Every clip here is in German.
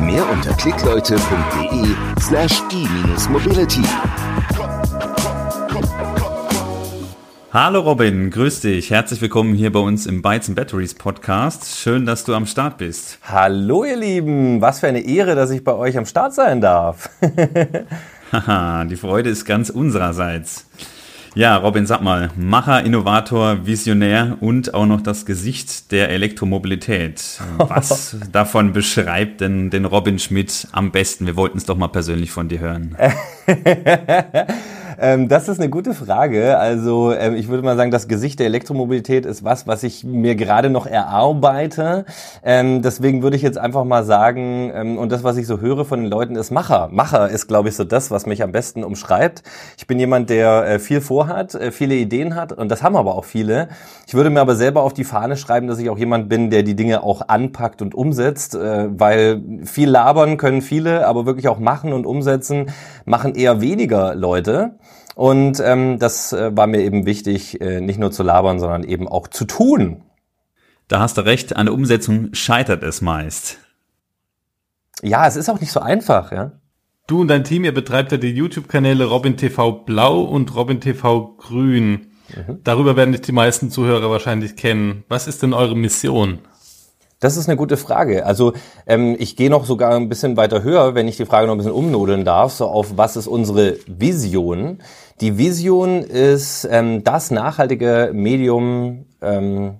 Mehr unter klickleute.de slash e-mobility. Hallo Robin, grüß dich. Herzlich willkommen hier bei uns im Bytes and Batteries Podcast. Schön, dass du am Start bist. Hallo ihr Lieben, was für eine Ehre, dass ich bei euch am Start sein darf. Haha, die Freude ist ganz unsererseits. Ja, Robin, sag mal, Macher, Innovator, Visionär und auch noch das Gesicht der Elektromobilität. Was davon beschreibt denn den Robin Schmidt am besten? Wir wollten es doch mal persönlich von dir hören. Ähm, das ist eine gute Frage. Also ähm, ich würde mal sagen, das Gesicht der Elektromobilität ist was, was ich mir gerade noch erarbeite. Ähm, deswegen würde ich jetzt einfach mal sagen, ähm, und das, was ich so höre von den Leuten, ist Macher. Macher ist, glaube ich, so das, was mich am besten umschreibt. Ich bin jemand, der äh, viel vorhat, äh, viele Ideen hat und das haben aber auch viele. Ich würde mir aber selber auf die Fahne schreiben, dass ich auch jemand bin, der die Dinge auch anpackt und umsetzt, äh, weil viel labern können viele, aber wirklich auch machen und umsetzen machen eher weniger Leute. Und ähm, das äh, war mir eben wichtig, äh, nicht nur zu labern, sondern eben auch zu tun. Da hast du recht, an der Umsetzung scheitert es meist. Ja, es ist auch nicht so einfach, ja. Du und dein Team, ihr betreibt ja die YouTube-Kanäle Robin TV Blau und Robin TV Grün. Mhm. Darüber werden dich die meisten Zuhörer wahrscheinlich kennen. Was ist denn eure Mission? Das ist eine gute Frage. Also ähm, ich gehe noch sogar ein bisschen weiter höher, wenn ich die Frage noch ein bisschen umnodeln darf, so auf was ist unsere Vision. Die Vision ist ähm, das nachhaltige Medium, ähm,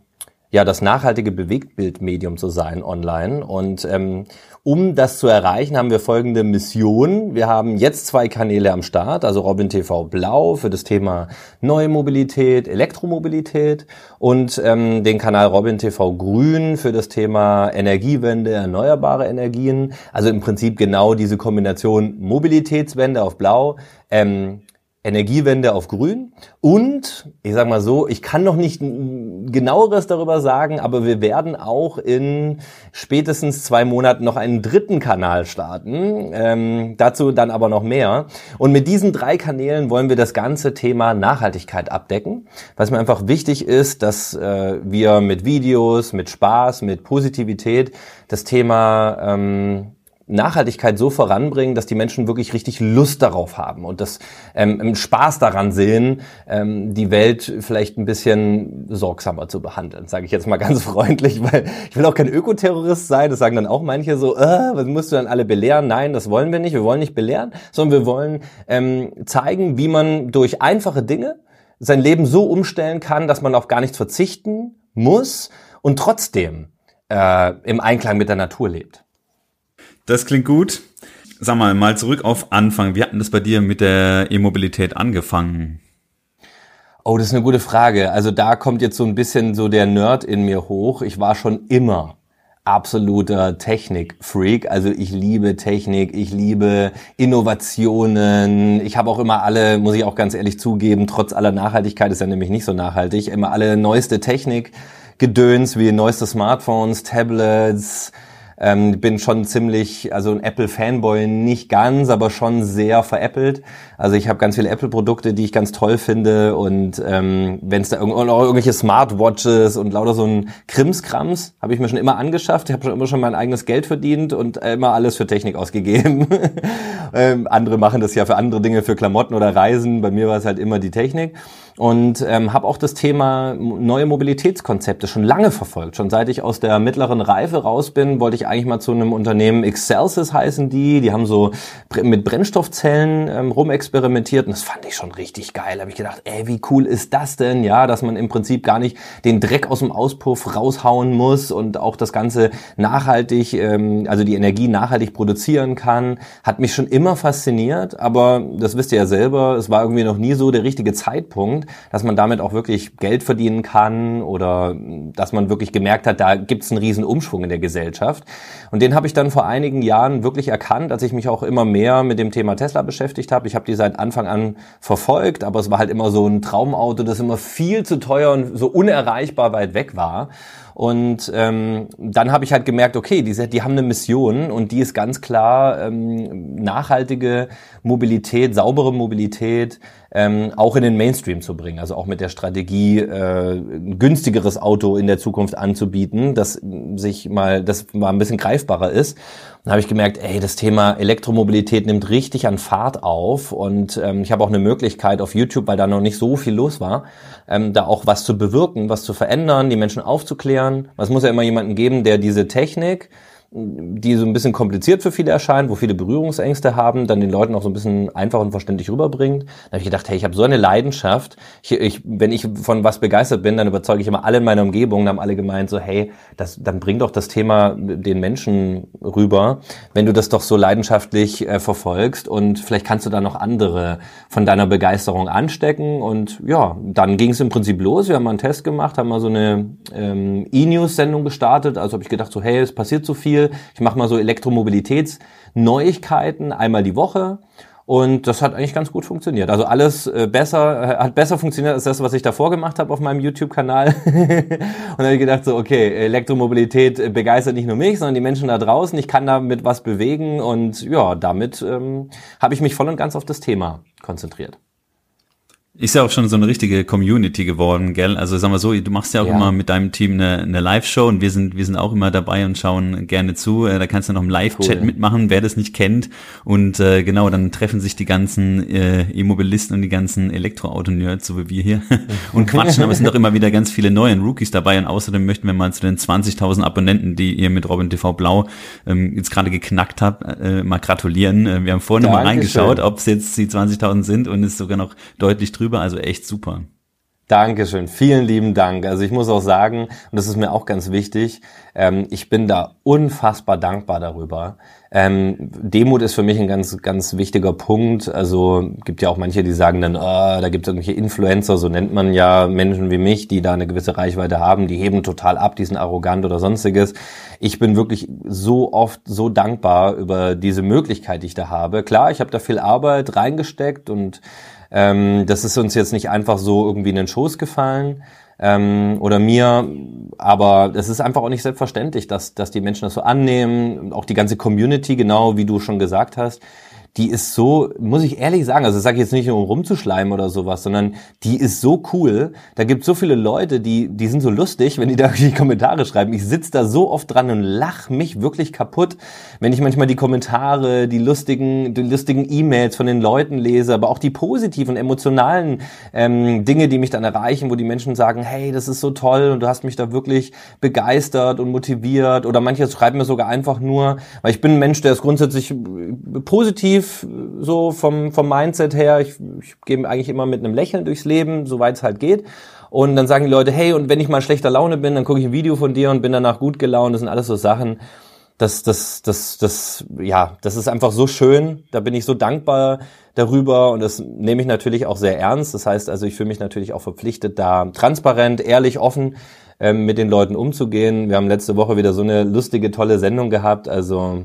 ja, das nachhaltige Bewegtbildmedium zu sein online. Und ähm, um das zu erreichen, haben wir folgende Mission. Wir haben jetzt zwei Kanäle am Start, also Robin TV Blau für das Thema neue Mobilität, Elektromobilität und ähm, den Kanal Robin TV Grün für das Thema Energiewende, erneuerbare Energien. Also im Prinzip genau diese Kombination Mobilitätswende auf Blau, ähm, Energiewende auf Grün. Und ich sage mal so, ich kann noch nicht genaueres darüber sagen, aber wir werden auch in spätestens zwei Monaten noch einen dritten Kanal starten. Ähm, dazu dann aber noch mehr. Und mit diesen drei Kanälen wollen wir das ganze Thema Nachhaltigkeit abdecken. Was mir einfach wichtig ist, dass äh, wir mit Videos, mit Spaß, mit Positivität das Thema ähm, Nachhaltigkeit so voranbringen, dass die Menschen wirklich richtig Lust darauf haben und das ähm, Spaß daran sehen, ähm, die Welt vielleicht ein bisschen sorgsamer zu behandeln, sage ich jetzt mal ganz freundlich, weil ich will auch kein Ökoterrorist sein. Das sagen dann auch manche so, äh, was musst du dann alle belehren? Nein, das wollen wir nicht. Wir wollen nicht belehren, sondern wir wollen ähm, zeigen, wie man durch einfache Dinge sein Leben so umstellen kann, dass man auf gar nichts verzichten muss und trotzdem äh, im Einklang mit der Natur lebt. Das klingt gut. Sag mal, mal zurück auf Anfang. Wie hatten das bei dir mit der E-Mobilität angefangen? Oh, das ist eine gute Frage. Also da kommt jetzt so ein bisschen so der Nerd in mir hoch. Ich war schon immer absoluter Technik-Freak. Also ich liebe Technik, ich liebe Innovationen. Ich habe auch immer alle, muss ich auch ganz ehrlich zugeben, trotz aller Nachhaltigkeit ist ja nämlich nicht so nachhaltig, immer alle neueste Technik gedöns wie neueste Smartphones, Tablets, ähm, bin schon ziemlich, also ein Apple-Fanboy nicht ganz, aber schon sehr veräppelt. Also ich habe ganz viele Apple-Produkte, die ich ganz toll finde und ähm, wenn es da irg irgendwelche Smartwatches und lauter so ein Krimskrams habe ich mir schon immer angeschafft. Ich habe schon immer schon mein eigenes Geld verdient und immer alles für Technik ausgegeben. ähm, andere machen das ja für andere Dinge, für Klamotten oder Reisen. Bei mir war es halt immer die Technik und ähm, habe auch das Thema neue Mobilitätskonzepte schon lange verfolgt. Schon seit ich aus der mittleren Reife raus bin, wollte ich eigentlich mal zu einem Unternehmen, Excelsis heißen die, die haben so mit Brennstoffzellen ähm, rumexperimentiert. Und das fand ich schon richtig geil. Habe ich gedacht, ey, wie cool ist das denn, ja, dass man im Prinzip gar nicht den Dreck aus dem Auspuff raushauen muss und auch das Ganze nachhaltig, ähm, also die Energie nachhaltig produzieren kann, hat mich schon immer fasziniert, aber das wisst ihr ja selber, es war irgendwie noch nie so der richtige Zeitpunkt dass man damit auch wirklich Geld verdienen kann oder dass man wirklich gemerkt hat, da gibt es einen riesen Umschwung in der Gesellschaft. Und den habe ich dann vor einigen Jahren wirklich erkannt, als ich mich auch immer mehr mit dem Thema Tesla beschäftigt habe. Ich habe die seit Anfang an verfolgt, aber es war halt immer so ein Traumauto, das immer viel zu teuer und so unerreichbar weit weg war. Und ähm, dann habe ich halt gemerkt, okay, die, die haben eine Mission und die ist ganz klar ähm, nachhaltige Mobilität, saubere Mobilität, ähm, auch in den Mainstream zu bringen. Also auch mit der Strategie, äh, ein günstigeres Auto in der Zukunft anzubieten, das sich mal, das mal ein bisschen greifbarer ist. Dann habe ich gemerkt, ey, das Thema Elektromobilität nimmt richtig an Fahrt auf und ähm, ich habe auch eine Möglichkeit auf YouTube, weil da noch nicht so viel los war, ähm, da auch was zu bewirken, was zu verändern, die Menschen aufzuklären. Es muss ja immer jemanden geben, der diese Technik die so ein bisschen kompliziert für viele erscheint, wo viele Berührungsängste haben, dann den Leuten auch so ein bisschen einfach und verständlich rüberbringt. Da habe ich gedacht, hey, ich habe so eine Leidenschaft. Ich, ich, wenn ich von was begeistert bin, dann überzeuge ich immer alle in meiner Umgebung. Dann haben alle gemeint so, hey, das, dann bring doch das Thema den Menschen rüber, wenn du das doch so leidenschaftlich äh, verfolgst und vielleicht kannst du da noch andere von deiner Begeisterung anstecken. Und ja, dann ging es im Prinzip los. Wir haben mal einen Test gemacht, haben mal so eine ähm, E-News-Sendung gestartet. Also habe ich gedacht so, hey, es passiert so viel Ich mache mal so Elektromobilitätsneuigkeiten einmal die Woche. Und das hat eigentlich ganz gut funktioniert. Also alles äh, besser, äh, hat besser funktioniert als das, was ich davor gemacht habe auf meinem YouTube-Kanal. und dann habe ich gedacht, so, okay, Elektromobilität begeistert nicht nur mich, sondern die Menschen da draußen. Ich kann damit was bewegen und ja, damit ähm, habe ich mich voll und ganz auf das Thema konzentriert. Ist ja auch schon so eine richtige Community geworden, gell? Also sagen wir so, du machst ja auch ja. immer mit deinem Team eine, eine Live-Show und wir sind, wir sind auch immer dabei und schauen gerne zu. Äh, da kannst du noch im Live-Chat cool. mitmachen, wer das nicht kennt. Und äh, genau, dann treffen sich die ganzen äh, Immobilisten und die ganzen Elektroauto-Nerds, so wie wir hier, und quatschen. Aber es sind auch immer wieder ganz viele neue Rookies dabei. Und außerdem möchten wir mal zu den 20.000 Abonnenten, die ihr mit Robin TV Blau ähm, jetzt gerade geknackt habt, äh, mal gratulieren. Äh, wir haben vorhin mal reingeschaut, ob es jetzt die 20.000 sind und ist sogar noch deutlich drüber drüber, also echt super. Dankeschön, vielen lieben Dank. Also ich muss auch sagen, und das ist mir auch ganz wichtig, ähm, ich bin da unfassbar dankbar darüber. Ähm, Demut ist für mich ein ganz, ganz wichtiger Punkt. Also gibt ja auch manche, die sagen dann, oh, da gibt es irgendwelche Influencer, so nennt man ja Menschen wie mich, die da eine gewisse Reichweite haben, die heben total ab, die sind arrogant oder sonstiges. Ich bin wirklich so oft so dankbar über diese Möglichkeit, die ich da habe. Klar, ich habe da viel Arbeit reingesteckt und ähm, das ist uns jetzt nicht einfach so irgendwie in den Schoß gefallen. Ähm, oder mir, aber es ist einfach auch nicht selbstverständlich, dass, dass die Menschen das so annehmen, auch die ganze Community, genau wie du schon gesagt hast, die ist so, muss ich ehrlich sagen, also das sage ich jetzt nicht nur um rumzuschleimen oder sowas, sondern die ist so cool. Da gibt so viele Leute, die, die sind so lustig, wenn die da die Kommentare schreiben. Ich sitze da so oft dran und lach mich wirklich kaputt, wenn ich manchmal die Kommentare, die lustigen, die lustigen E-Mails von den Leuten lese, aber auch die positiven, emotionalen ähm, Dinge, die mich dann erreichen, wo die Menschen sagen, hey, das ist so toll und du hast mich da wirklich begeistert und motiviert. Oder manche schreiben mir sogar einfach nur, weil ich bin ein Mensch, der ist grundsätzlich positiv positiv so vom, vom Mindset her. Ich, ich gehe eigentlich immer mit einem Lächeln durchs Leben, soweit es halt geht. Und dann sagen die Leute, hey, und wenn ich mal schlechter Laune bin, dann gucke ich ein Video von dir und bin danach gut gelaunt. Das sind alles so Sachen. Das, das, das, das, ja, das ist einfach so schön. Da bin ich so dankbar darüber und das nehme ich natürlich auch sehr ernst. Das heißt also, ich fühle mich natürlich auch verpflichtet, da transparent, ehrlich, offen ähm, mit den Leuten umzugehen. Wir haben letzte Woche wieder so eine lustige, tolle Sendung gehabt. Also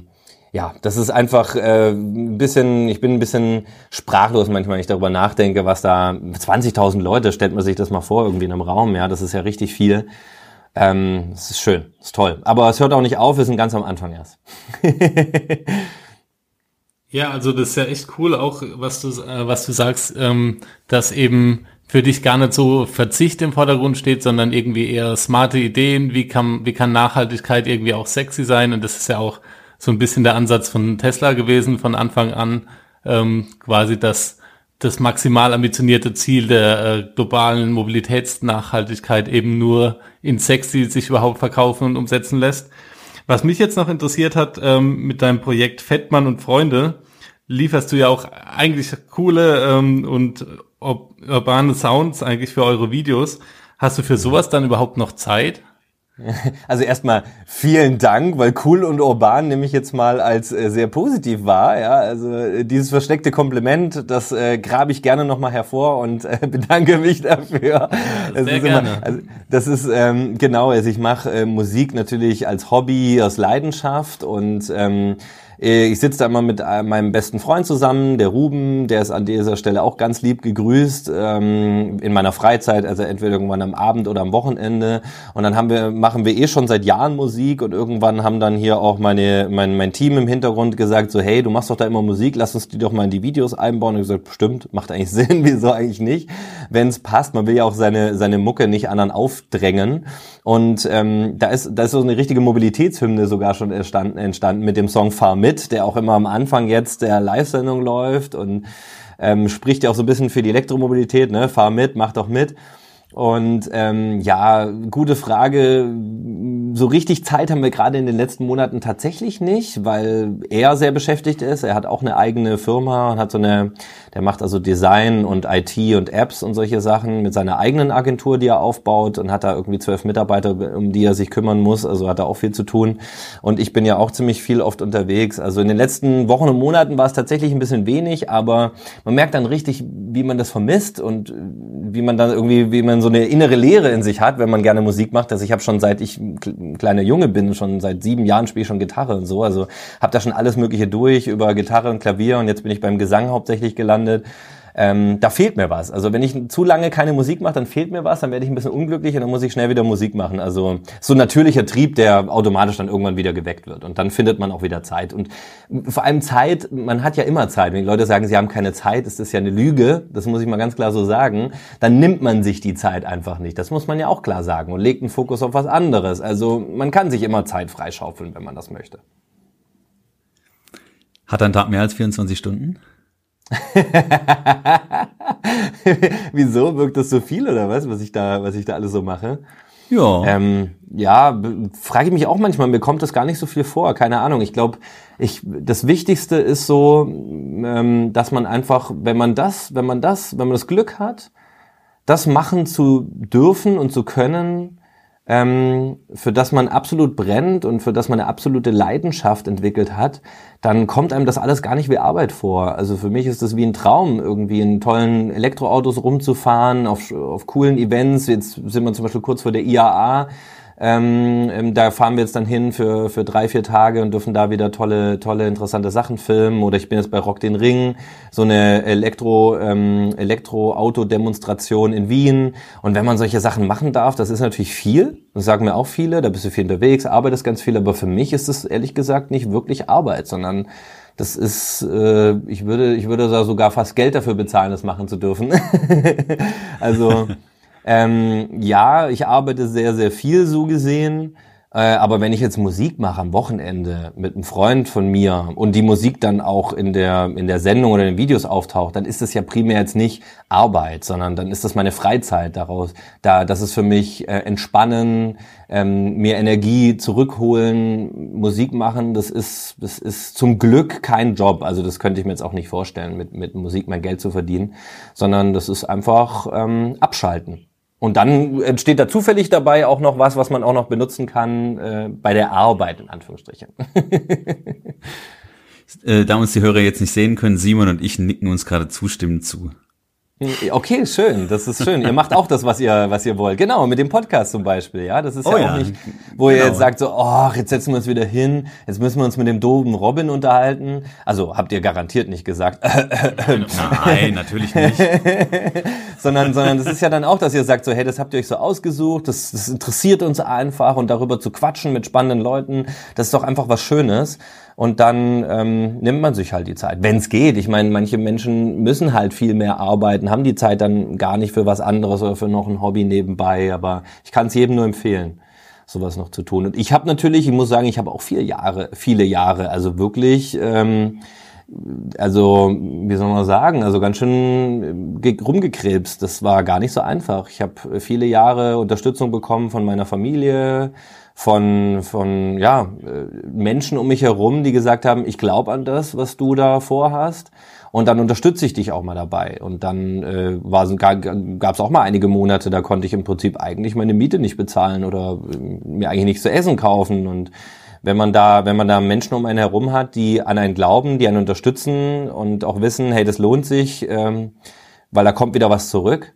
ja, das ist einfach äh, ein bisschen, ich bin ein bisschen sprachlos manchmal, wenn ich darüber nachdenke, was da 20.000 Leute, stellt man sich das mal vor, irgendwie in einem Raum, ja, das ist ja richtig viel. Ähm, das ist schön, das ist toll. Aber es hört auch nicht auf, wir sind ganz am Anfang erst. ja, also das ist ja echt cool, auch was du, äh, was du sagst, ähm, dass eben für dich gar nicht so Verzicht im Vordergrund steht, sondern irgendwie eher smarte Ideen, wie kann, wie kann Nachhaltigkeit irgendwie auch sexy sein und das ist ja auch so ein bisschen der Ansatz von Tesla gewesen von Anfang an, ähm, quasi das, das maximal ambitionierte Ziel der äh, globalen Mobilitätsnachhaltigkeit eben nur in sexy sich überhaupt verkaufen und umsetzen lässt. Was mich jetzt noch interessiert hat, ähm, mit deinem Projekt Fettmann und Freunde, lieferst du ja auch eigentlich coole ähm, und urbane Sounds eigentlich für eure Videos. Hast du für sowas dann überhaupt noch Zeit? Also erstmal vielen Dank, weil cool und urban nehme ich jetzt mal als äh, sehr positiv wahr. Ja, also äh, dieses versteckte Kompliment, das äh, grabe ich gerne nochmal hervor und äh, bedanke mich dafür. Ja, sehr gerne. Immer, also, das ist ähm, genau, also ich mache äh, Musik natürlich als Hobby, aus Leidenschaft und ähm, äh, ich sitze da immer mit äh, meinem besten Freund zusammen, der Ruben, der ist an dieser Stelle auch ganz lieb gegrüßt, ähm, in meiner Freizeit, also entweder irgendwann am Abend oder am Wochenende. Und dann haben wir, machen wir eh schon seit Jahren Musik und irgendwann haben dann hier auch meine, mein, mein Team im Hintergrund gesagt, so hey, du machst doch da immer Musik, lass uns die doch mal in die Videos einbauen. Und ich gesagt, bestimmt, macht eigentlich Sinn, wieso eigentlich nicht? Wenn es passt, man will ja auch seine, seine Mucke nicht anderen aufdrängen. Und ähm, da ist da ist so eine richtige Mobilitätshymne sogar schon entstanden, entstanden mit dem Song Fahr mit, der auch immer am Anfang jetzt der Live-Sendung läuft und ähm, spricht ja auch so ein bisschen für die Elektromobilität, ne? Fahr mit, mach doch mit. Und ähm, ja, gute Frage. So richtig Zeit haben wir gerade in den letzten Monaten tatsächlich nicht, weil er sehr beschäftigt ist. Er hat auch eine eigene Firma und hat so eine, der macht also Design und IT und Apps und solche Sachen mit seiner eigenen Agentur, die er aufbaut und hat da irgendwie zwölf Mitarbeiter, um die er sich kümmern muss. Also hat er auch viel zu tun. Und ich bin ja auch ziemlich viel oft unterwegs. Also in den letzten Wochen und Monaten war es tatsächlich ein bisschen wenig, aber man merkt dann richtig, wie man das vermisst und wie man dann irgendwie, wie man so eine innere Leere in sich hat, wenn man gerne Musik macht. Also ich habe schon seit ich ein kleiner Junge bin, schon seit sieben Jahren spiele ich schon Gitarre und so. Also habe da schon alles Mögliche durch über Gitarre und Klavier und jetzt bin ich beim Gesang hauptsächlich gelandet ähm, da fehlt mir was. Also wenn ich zu lange keine Musik mache, dann fehlt mir was, dann werde ich ein bisschen unglücklich und dann muss ich schnell wieder Musik machen. Also so ein natürlicher Trieb, der automatisch dann irgendwann wieder geweckt wird. Und dann findet man auch wieder Zeit. Und vor allem Zeit, man hat ja immer Zeit. Wenn die Leute sagen, sie haben keine Zeit, ist das ja eine Lüge. Das muss ich mal ganz klar so sagen. Dann nimmt man sich die Zeit einfach nicht. Das muss man ja auch klar sagen und legt einen Fokus auf was anderes. Also man kann sich immer Zeit freischaufeln, wenn man das möchte. Hat ein Tag mehr als 24 Stunden? Wieso wirkt das so viel oder was, was ich da, was ich da alles so mache? Ja. Ähm, ja, frage ich mich auch manchmal, mir kommt das gar nicht so viel vor, keine Ahnung. Ich glaube, ich, das Wichtigste ist so, ähm, dass man einfach, wenn man das, wenn man das, wenn man das Glück hat, das machen zu dürfen und zu können, ähm, für das man absolut brennt und für das man eine absolute Leidenschaft entwickelt hat, dann kommt einem das alles gar nicht wie Arbeit vor. Also für mich ist das wie ein Traum, irgendwie in tollen Elektroautos rumzufahren, auf, auf coolen Events. Jetzt sind wir zum Beispiel kurz vor der IAA. Ähm, ähm, da fahren wir jetzt dann hin für, für drei, vier Tage und dürfen da wieder tolle, tolle, interessante Sachen filmen. Oder ich bin jetzt bei Rock den Ring, so eine Elektro, ähm, Elektroauto-Demonstration in Wien. Und wenn man solche Sachen machen darf, das ist natürlich viel. Das sagen mir auch viele, da bist du viel unterwegs, arbeitest ganz viel. Aber für mich ist es ehrlich gesagt nicht wirklich Arbeit, sondern das ist, äh, ich würde, ich würde sogar fast Geld dafür bezahlen, das machen zu dürfen. also ähm, ja, ich arbeite sehr, sehr viel so gesehen. Äh, aber wenn ich jetzt Musik mache am Wochenende mit einem Freund von mir und die Musik dann auch in der, in der Sendung oder in den Videos auftaucht, dann ist das ja primär jetzt nicht Arbeit, sondern dann ist das meine Freizeit daraus. Da, das ist für mich äh, entspannen, ähm, mir Energie zurückholen, Musik machen. Das ist, das ist zum Glück kein Job. Also das könnte ich mir jetzt auch nicht vorstellen, mit, mit Musik mein Geld zu verdienen, sondern das ist einfach ähm, abschalten. Und dann entsteht da zufällig dabei auch noch was, was man auch noch benutzen kann äh, bei der Arbeit, in Anführungsstrichen. äh, da uns die Hörer jetzt nicht sehen können, Simon und ich nicken uns gerade zustimmend zu. Okay, schön, das ist schön. ihr macht auch das, was ihr, was ihr wollt. Genau, mit dem Podcast zum Beispiel, ja. Das ist oh, ja, ja auch nicht, wo genau. ihr jetzt sagt so, oh, jetzt setzen wir uns wieder hin, jetzt müssen wir uns mit dem doben Robin unterhalten. Also habt ihr garantiert nicht gesagt. Nein, natürlich nicht. sondern, sondern das ist ja dann auch, dass ihr sagt so, hey, das habt ihr euch so ausgesucht, das, das interessiert uns einfach und darüber zu quatschen mit spannenden Leuten, das ist doch einfach was Schönes. Und dann ähm, nimmt man sich halt die Zeit, wenn es geht. Ich meine, manche Menschen müssen halt viel mehr arbeiten, haben die Zeit dann gar nicht für was anderes oder für noch ein Hobby nebenbei. Aber ich kann es jedem nur empfehlen, sowas noch zu tun. Und ich habe natürlich, ich muss sagen, ich habe auch vier Jahre, viele Jahre, also wirklich. Ähm, also wie soll man sagen, also ganz schön rumgekrebst. Das war gar nicht so einfach. Ich habe viele Jahre Unterstützung bekommen von meiner Familie, von, von ja, äh, Menschen um mich herum, die gesagt haben, ich glaube an das, was du da vorhast. Und dann unterstütze ich dich auch mal dabei. Und dann äh, gab es auch mal einige Monate, da konnte ich im Prinzip eigentlich meine Miete nicht bezahlen oder äh, mir eigentlich nichts zu essen kaufen. Und wenn man da, wenn man da Menschen um einen herum hat, die an einen glauben, die einen unterstützen und auch wissen, hey, das lohnt sich, ähm, weil da kommt wieder was zurück,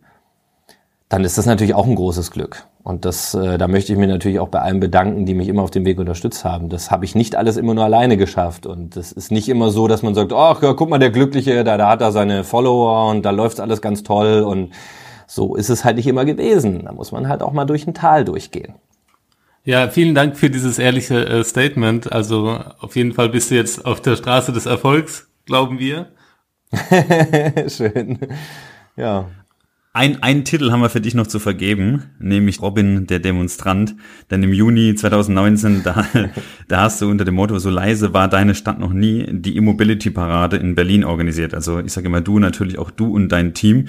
dann ist das natürlich auch ein großes Glück. Und das, äh, da möchte ich mir natürlich auch bei allen bedanken, die mich immer auf dem Weg unterstützt haben. Das habe ich nicht alles immer nur alleine geschafft. Und das ist nicht immer so, dass man sagt, ach ja, guck mal, der Glückliche, da, da hat er seine Follower und da läuft alles ganz toll. Und so ist es halt nicht immer gewesen. Da muss man halt auch mal durch ein Tal durchgehen. Ja, vielen Dank für dieses ehrliche äh, Statement. Also auf jeden Fall bist du jetzt auf der Straße des Erfolgs, glauben wir. Schön. Ja. Ein, einen Titel haben wir für dich noch zu vergeben, nämlich Robin der Demonstrant. Denn im Juni 2019, da, da hast du unter dem Motto So leise war deine Stadt noch nie die E-Mobility-Parade in Berlin organisiert. Also ich sage immer du, natürlich auch du und dein Team.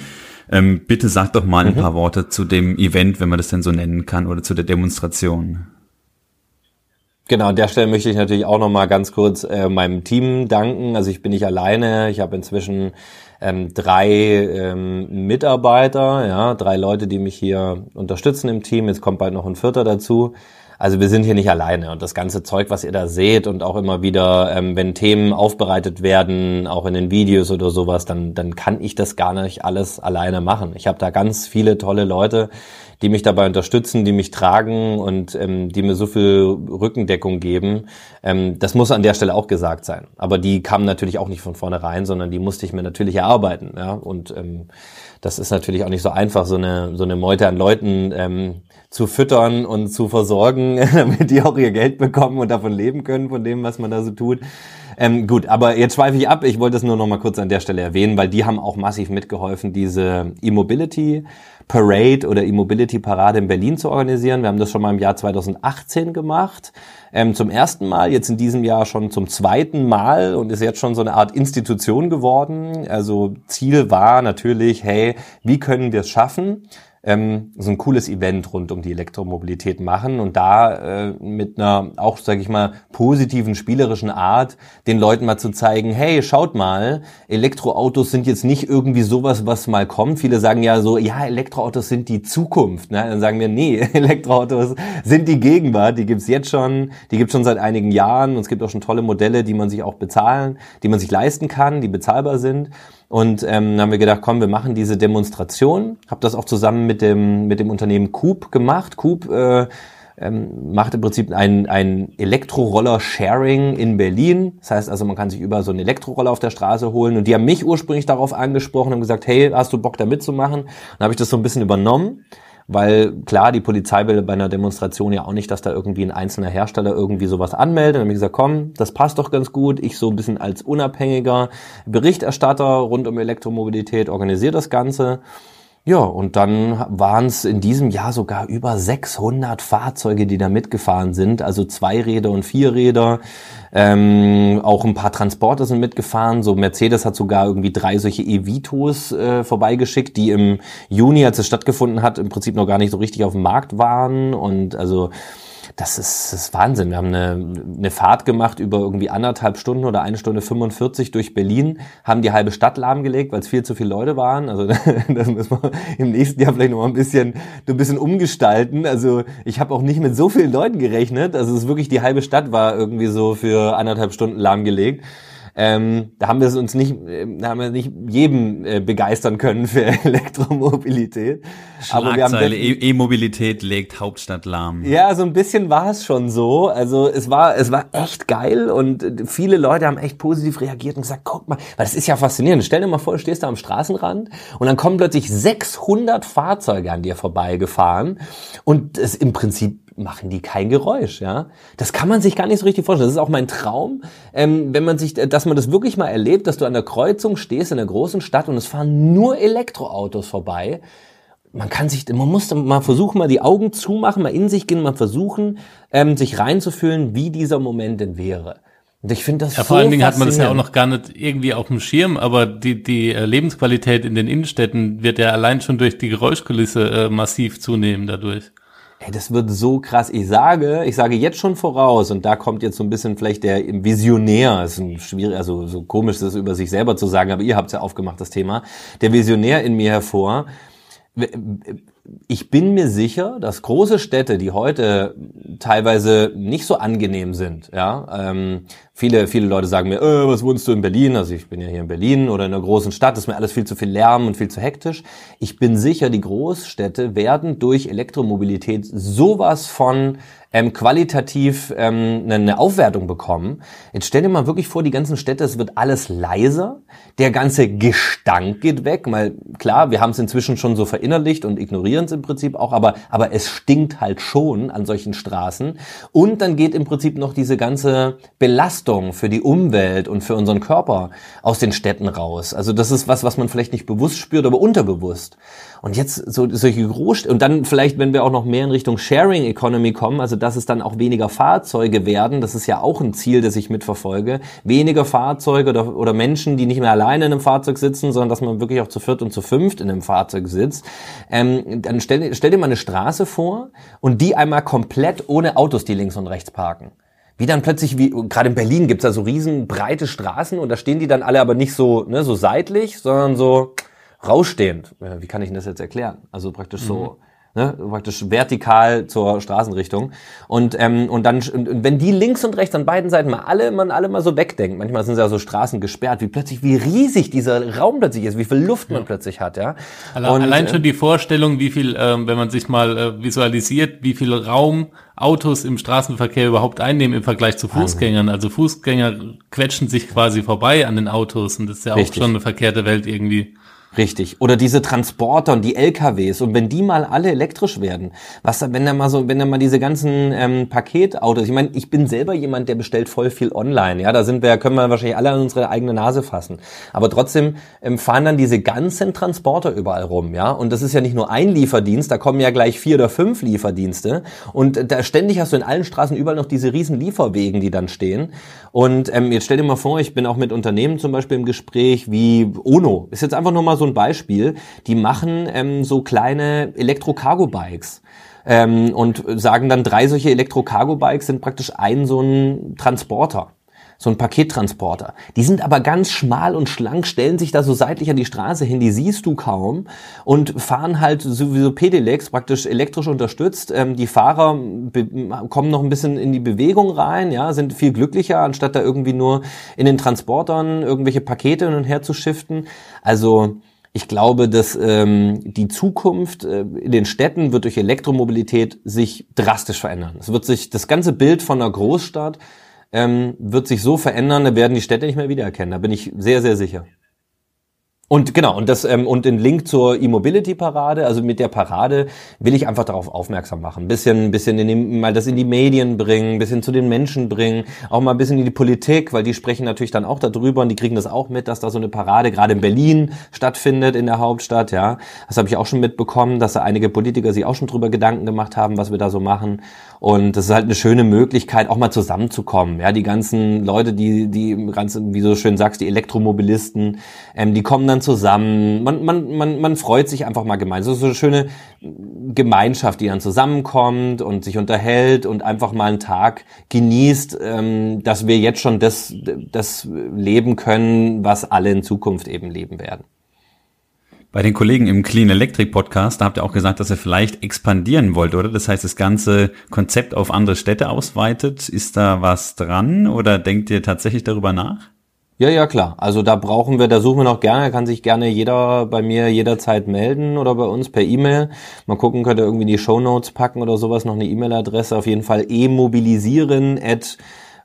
Ähm, bitte sag doch mal ein mhm. paar Worte zu dem Event, wenn man das denn so nennen kann, oder zu der Demonstration. Genau, an der Stelle möchte ich natürlich auch noch mal ganz kurz äh, meinem Team danken. Also ich bin nicht alleine. Ich habe inzwischen ähm, drei ähm, Mitarbeiter, ja, drei Leute, die mich hier unterstützen im Team. Jetzt kommt bald noch ein vierter dazu. Also wir sind hier nicht alleine und das ganze Zeug, was ihr da seht und auch immer wieder, ähm, wenn Themen aufbereitet werden, auch in den Videos oder sowas, dann, dann kann ich das gar nicht alles alleine machen. Ich habe da ganz viele tolle Leute, die mich dabei unterstützen, die mich tragen und ähm, die mir so viel Rückendeckung geben. Ähm, das muss an der Stelle auch gesagt sein. Aber die kamen natürlich auch nicht von vornherein, sondern die musste ich mir natürlich erarbeiten. Ja? Und ähm, das ist natürlich auch nicht so einfach, so eine, so eine Meute an Leuten ähm, zu füttern und zu versorgen, damit die auch ihr Geld bekommen und davon leben können, von dem, was man da so tut. Ähm, gut, aber jetzt schweife ich ab. Ich wollte es nur noch mal kurz an der Stelle erwähnen, weil die haben auch massiv mitgeholfen, diese E-Mobility Parade oder E-Mobility Parade in Berlin zu organisieren. Wir haben das schon mal im Jahr 2018 gemacht. Ähm, zum ersten Mal, jetzt in diesem Jahr schon zum zweiten Mal und ist jetzt schon so eine Art Institution geworden. Also Ziel war natürlich, hey, wie können wir es schaffen, ähm, so ein cooles Event rund um die Elektromobilität machen und da äh, mit einer auch, sage ich mal, positiven, spielerischen Art den Leuten mal zu zeigen, hey, schaut mal, Elektroautos sind jetzt nicht irgendwie sowas, was mal kommt. Viele sagen ja so, ja, Elektroautos sind die Zukunft. Ne? Dann sagen wir, nee, Elektroautos sind die Gegenwart, die gibt's jetzt schon, die gibt's schon seit einigen Jahren und es gibt auch schon tolle Modelle, die man sich auch bezahlen, die man sich leisten kann, die bezahlbar sind. Und ähm, haben wir gedacht, komm, wir machen diese Demonstration. Habe das auch zusammen mit dem mit dem Unternehmen Coop gemacht. Coop äh, ähm, macht im Prinzip ein, ein Elektroroller-Sharing in Berlin. Das heißt also, man kann sich über so einen Elektroroller auf der Straße holen. Und die haben mich ursprünglich darauf angesprochen und gesagt, hey, hast du Bock da mitzumachen? Dann habe ich das so ein bisschen übernommen weil klar, die Polizei will bei einer Demonstration ja auch nicht, dass da irgendwie ein einzelner Hersteller irgendwie sowas anmeldet. Dann habe ich gesagt, komm, das passt doch ganz gut. Ich so ein bisschen als unabhängiger Berichterstatter rund um Elektromobilität organisiere das Ganze. Ja, und dann waren es in diesem Jahr sogar über 600 Fahrzeuge, die da mitgefahren sind, also Zweiräder und Vierräder. Ähm, auch ein paar Transporter sind mitgefahren. So Mercedes hat sogar irgendwie drei solche E-Vitos äh, vorbeigeschickt, die im Juni, als es stattgefunden hat, im Prinzip noch gar nicht so richtig auf dem Markt waren. Und also das ist, das ist Wahnsinn. Wir haben eine, eine Fahrt gemacht über irgendwie anderthalb Stunden oder eine Stunde 45 durch Berlin, haben die halbe Stadt lahmgelegt, weil es viel zu viele Leute waren. Also das müssen wir im nächsten Jahr vielleicht noch mal ein bisschen, ein bisschen umgestalten. Also ich habe auch nicht mit so vielen Leuten gerechnet. Also es ist wirklich die halbe Stadt war irgendwie so für anderthalb Stunden lahmgelegt. Ähm, da haben wir es uns nicht, äh, da haben wir nicht jedem äh, begeistern können für Elektromobilität. Aber wir haben E-Mobilität legt Hauptstadt lahm. Ja, so ein bisschen war es schon so. Also es war, es war echt geil und viele Leute haben echt positiv reagiert und gesagt, guck mal, weil das ist ja faszinierend. Stell dir mal vor, du stehst da am Straßenrand und dann kommen plötzlich 600 Fahrzeuge an dir vorbeigefahren und es im Prinzip machen die kein Geräusch, ja. Das kann man sich gar nicht so richtig vorstellen. Das ist auch mein Traum, ähm, wenn man sich, dass man das wirklich mal erlebt, dass du an der Kreuzung stehst in einer großen Stadt und es fahren nur Elektroautos vorbei. Man kann sich, man muss mal versuchen, mal die Augen zumachen, mal in sich gehen, mal versuchen, ähm, sich reinzufühlen, wie dieser Moment denn wäre. Und ich finde das ja, so vor allen Dingen hat man das ja auch noch gar nicht irgendwie auf dem Schirm, aber die, die äh, Lebensqualität in den Innenstädten wird ja allein schon durch die Geräuschkulisse äh, massiv zunehmen dadurch. Ey, das wird so krass. Ich sage, ich sage jetzt schon voraus, und da kommt jetzt so ein bisschen vielleicht der Visionär, ist ein schwierig, also so komisch das über sich selber zu sagen, aber ihr habt ja aufgemacht, das Thema, der Visionär in mir hervor. Ich bin mir sicher, dass große Städte, die heute teilweise nicht so angenehm sind, ja, ähm, viele, viele Leute sagen mir, äh, was wohnst du in Berlin? Also ich bin ja hier in Berlin oder in einer großen Stadt, ist mir alles viel zu viel Lärm und viel zu hektisch. Ich bin sicher, die Großstädte werden durch Elektromobilität sowas von ähm, qualitativ ähm, eine Aufwertung bekommen. Jetzt stell dir mal wirklich vor, die ganzen Städte, es wird alles leiser, der ganze Gestank geht weg, weil klar, wir haben es inzwischen schon so verinnerlicht und ignorieren es im Prinzip auch, aber, aber es stinkt halt schon an solchen Straßen. Und dann geht im Prinzip noch diese ganze Belastung für die Umwelt und für unseren Körper aus den Städten raus. Also das ist was, was man vielleicht nicht bewusst spürt, aber unterbewusst. Und jetzt so solche Großstädte, und dann vielleicht, wenn wir auch noch mehr in Richtung Sharing Economy kommen, also dass es dann auch weniger Fahrzeuge werden, das ist ja auch ein Ziel, das ich mitverfolge, weniger Fahrzeuge oder, oder Menschen, die nicht mehr alleine in einem Fahrzeug sitzen, sondern dass man wirklich auch zu viert und zu fünft in einem Fahrzeug sitzt, ähm, dann stell, stell dir mal eine Straße vor und die einmal komplett ohne Autos, die links und rechts parken. Wie dann plötzlich, wie gerade in Berlin gibt's da so riesen breite Straßen und da stehen die dann alle aber nicht so, ne, so seitlich, sondern so rausstehend. Wie kann ich denn das jetzt erklären? Also praktisch mhm. so ne, praktisch vertikal zur Straßenrichtung. Und, ähm, und dann, und wenn die links und rechts an beiden Seiten mal alle, man alle mal so wegdenkt, manchmal sind ja so Straßen gesperrt, wie plötzlich, wie riesig dieser Raum plötzlich ist, wie viel Luft man ja. plötzlich hat, ja. Allein, und, allein schon äh, die Vorstellung, wie viel, ähm, wenn man sich mal äh, visualisiert, wie viel Raum Autos im Straßenverkehr überhaupt einnehmen im Vergleich zu Fußgängern. Also Fußgänger quetschen sich quasi vorbei an den Autos und das ist ja Richtig. auch schon eine verkehrte Welt irgendwie. Richtig. Oder diese Transporter und die LKWs. Und wenn die mal alle elektrisch werden, was wenn da mal so, wenn da mal diese ganzen ähm, Paketautos, ich meine, ich bin selber jemand, der bestellt voll viel online. Ja, da sind wir, können wir wahrscheinlich alle an unsere eigene Nase fassen. Aber trotzdem ähm, fahren dann diese ganzen Transporter überall rum, ja. Und das ist ja nicht nur ein Lieferdienst, da kommen ja gleich vier oder fünf Lieferdienste. Und da ständig hast du in allen Straßen überall noch diese riesen Lieferwegen, die dann stehen. Und ähm, jetzt stell dir mal vor, ich bin auch mit Unternehmen zum Beispiel im Gespräch wie Ono. Ist jetzt einfach nur mal so ein Beispiel. Die machen ähm, so kleine Elektro-Cargo-Bikes. Ähm, und sagen dann, drei solche Elektro-Cargo-Bikes sind praktisch ein so ein Transporter so ein Pakettransporter. Die sind aber ganz schmal und schlank, stellen sich da so seitlich an die Straße hin, die siehst du kaum und fahren halt sowieso Pedelecs, praktisch elektrisch unterstützt. Ähm, die Fahrer kommen noch ein bisschen in die Bewegung rein, ja, sind viel glücklicher, anstatt da irgendwie nur in den Transportern irgendwelche Pakete hin und her zu shiften. Also ich glaube, dass ähm, die Zukunft äh, in den Städten wird durch Elektromobilität sich drastisch verändern. Es wird sich das ganze Bild von einer Großstadt ähm, wird sich so verändern, da werden die Städte nicht mehr wiedererkennen. Da bin ich sehr, sehr sicher. Und genau, und das ähm, und den Link zur E-Mobility-Parade, also mit der Parade will ich einfach darauf aufmerksam machen. Ein bisschen, bisschen in die, mal das in die Medien bringen, ein bisschen zu den Menschen bringen, auch mal ein bisschen in die Politik, weil die sprechen natürlich dann auch darüber und die kriegen das auch mit, dass da so eine Parade gerade in Berlin stattfindet, in der Hauptstadt, ja. Das habe ich auch schon mitbekommen, dass da einige Politiker sich auch schon drüber Gedanken gemacht haben, was wir da so machen. Und das ist halt eine schöne Möglichkeit, auch mal zusammenzukommen. Ja, die ganzen Leute, die, die ganzen, wie du so schön sagst, die Elektromobilisten, ähm, die kommen dann zusammen, man, man, man, man freut sich einfach mal gemeinsam. So eine schöne Gemeinschaft, die dann zusammenkommt und sich unterhält und einfach mal einen Tag genießt, ähm, dass wir jetzt schon das, das leben können, was alle in Zukunft eben leben werden. Bei den Kollegen im Clean Electric Podcast, da habt ihr auch gesagt, dass ihr vielleicht expandieren wollt, oder? Das heißt, das ganze Konzept auf andere Städte ausweitet. Ist da was dran oder denkt ihr tatsächlich darüber nach? Ja, ja, klar. Also da brauchen wir, da suchen wir noch gerne, kann sich gerne jeder bei mir jederzeit melden oder bei uns per E-Mail. Mal gucken, könnt ihr irgendwie in die Show Notes packen oder sowas, noch eine E-Mail-Adresse. Auf jeden Fall emobilisieren at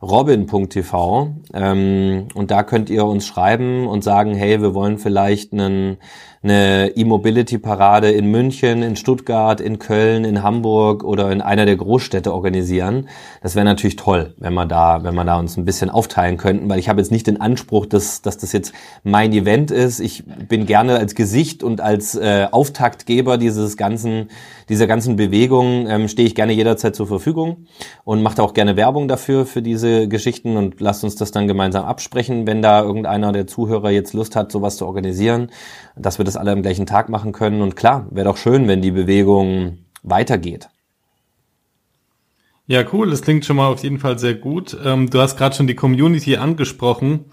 robin.tv. Ähm, und da könnt ihr uns schreiben und sagen, hey, wir wollen vielleicht einen eine E-Mobility-Parade in München, in Stuttgart, in Köln, in Hamburg oder in einer der Großstädte organisieren. Das wäre natürlich toll, wenn wir da, wenn wir da uns ein bisschen aufteilen könnten, weil ich habe jetzt nicht den Anspruch, dass, dass das jetzt mein Event ist. Ich bin gerne als Gesicht und als äh, Auftaktgeber dieses ganzen, dieser ganzen Bewegung ähm, stehe ich gerne jederzeit zur Verfügung und mache auch gerne Werbung dafür für diese Geschichten und lasst uns das dann gemeinsam absprechen, wenn da irgendeiner der Zuhörer jetzt Lust hat, sowas zu organisieren, dass wir das alle am gleichen Tag machen können. Und klar, wäre doch schön, wenn die Bewegung weitergeht. Ja, cool. Das klingt schon mal auf jeden Fall sehr gut. Ähm, du hast gerade schon die Community angesprochen.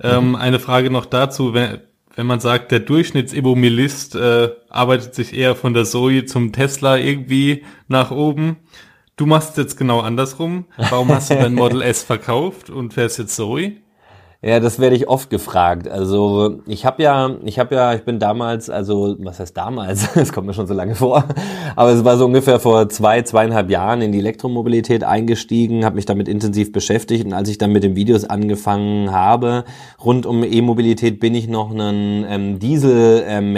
Ähm, mhm. Eine Frage noch dazu, wenn, wenn man sagt, der Durchschnittsimmobilist äh, arbeitet sich eher von der Zoe zum Tesla irgendwie nach oben. Du machst jetzt genau andersrum. Warum hast du dein Model S verkauft und fährst jetzt Zoe? Ja, das werde ich oft gefragt. Also ich habe ja, ich habe ja, ich bin damals, also was heißt damals? Es kommt mir schon so lange vor, aber es war so ungefähr vor zwei, zweieinhalb Jahren in die Elektromobilität eingestiegen, habe mich damit intensiv beschäftigt und als ich dann mit den Videos angefangen habe rund um E-Mobilität, bin ich noch einen ähm, Diesel ähm,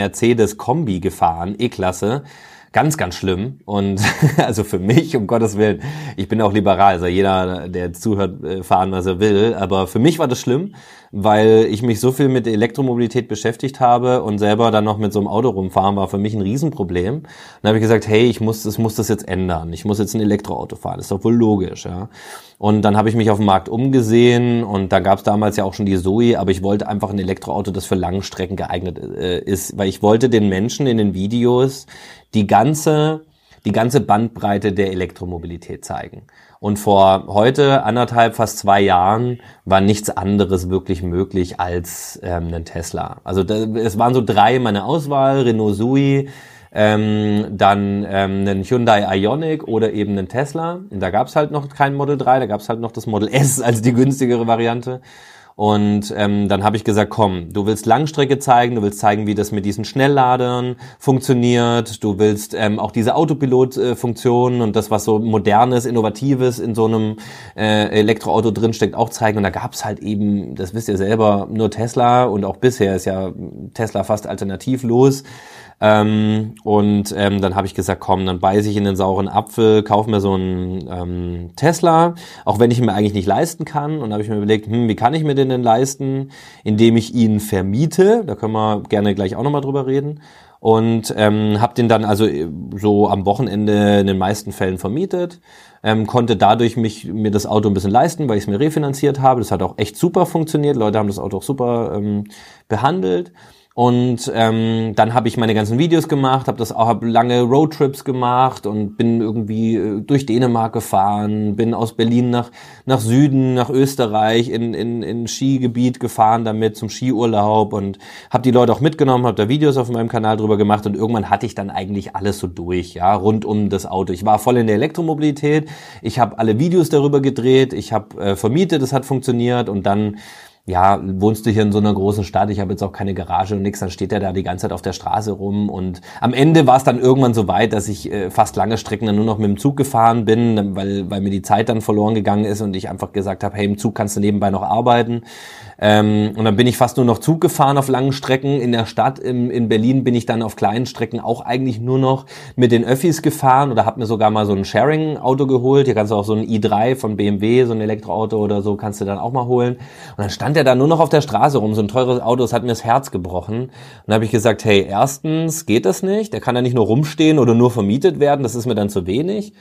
gefahren, E-Klasse ganz, ganz schlimm. Und also für mich, um Gottes Willen, ich bin auch liberal, also jeder, der zuhört, äh, fahren, was er will. Aber für mich war das schlimm, weil ich mich so viel mit Elektromobilität beschäftigt habe und selber dann noch mit so einem Auto rumfahren, war für mich ein Riesenproblem. Dann habe ich gesagt, hey, ich muss, das muss das jetzt ändern. Ich muss jetzt ein Elektroauto fahren. Das ist doch wohl logisch, ja. Und dann habe ich mich auf dem Markt umgesehen und da gab es damals ja auch schon die Zoe, aber ich wollte einfach ein Elektroauto, das für Langstrecken geeignet äh, ist, weil ich wollte den Menschen in den Videos die ganze, die ganze Bandbreite der Elektromobilität zeigen. Und vor heute, anderthalb, fast zwei Jahren, war nichts anderes wirklich möglich als ähm, ein Tesla. Also da, es waren so drei meine Auswahl, Renault Zoe, ähm, dann ähm, einen Hyundai Ioniq oder eben einen Tesla. Und da gab es halt noch kein Model 3, da gab es halt noch das Model S als die günstigere Variante. Und ähm, dann habe ich gesagt, komm, du willst Langstrecke zeigen, du willst zeigen, wie das mit diesen Schnellladern funktioniert, du willst ähm, auch diese Autopilot-Funktion und das, was so modernes, innovatives in so einem äh, Elektroauto drinsteckt, auch zeigen. Und da gab's halt eben, das wisst ihr selber, nur Tesla und auch bisher ist ja Tesla fast alternativlos. Ähm, und ähm, dann habe ich gesagt, komm, dann beiße ich in den sauren Apfel, kaufe mir so einen ähm, Tesla, auch wenn ich ihn mir eigentlich nicht leisten kann. Und habe ich mir überlegt, hm, wie kann ich mir den denn leisten, indem ich ihn vermiete? Da können wir gerne gleich auch nochmal drüber reden. Und ähm, habe den dann also äh, so am Wochenende in den meisten Fällen vermietet. Ähm, konnte dadurch mich mir das Auto ein bisschen leisten, weil ich es mir refinanziert habe. Das hat auch echt super funktioniert. Leute haben das Auto auch super ähm, behandelt. Und ähm, dann habe ich meine ganzen Videos gemacht, habe das auch hab lange Roadtrips gemacht und bin irgendwie äh, durch Dänemark gefahren, bin aus Berlin nach nach Süden, nach Österreich in in, in Skigebiet gefahren damit zum Skiurlaub und habe die Leute auch mitgenommen, habe da Videos auf meinem Kanal drüber gemacht und irgendwann hatte ich dann eigentlich alles so durch, ja, rund um das Auto. Ich war voll in der Elektromobilität, ich habe alle Videos darüber gedreht, ich habe äh, vermietet, es hat funktioniert und dann ja, wohnst du hier in so einer großen Stadt, ich habe jetzt auch keine Garage und nichts, dann steht er da die ganze Zeit auf der Straße rum. Und am Ende war es dann irgendwann so weit, dass ich äh, fast lange Strecken dann nur noch mit dem Zug gefahren bin, weil, weil mir die Zeit dann verloren gegangen ist und ich einfach gesagt habe, hey, im Zug kannst du nebenbei noch arbeiten. Ähm, und dann bin ich fast nur noch Zug gefahren auf langen Strecken. In der Stadt im, in Berlin bin ich dann auf kleinen Strecken auch eigentlich nur noch mit den Öffis gefahren oder habe mir sogar mal so ein Sharing-Auto geholt. Hier kannst du auch so ein i3 von BMW, so ein Elektroauto oder so, kannst du dann auch mal holen. Und dann stand er da nur noch auf der Straße rum, so ein teures Auto, das hat mir das Herz gebrochen. Und dann habe ich gesagt, hey, erstens geht das nicht, der kann ja nicht nur rumstehen oder nur vermietet werden, das ist mir dann zu wenig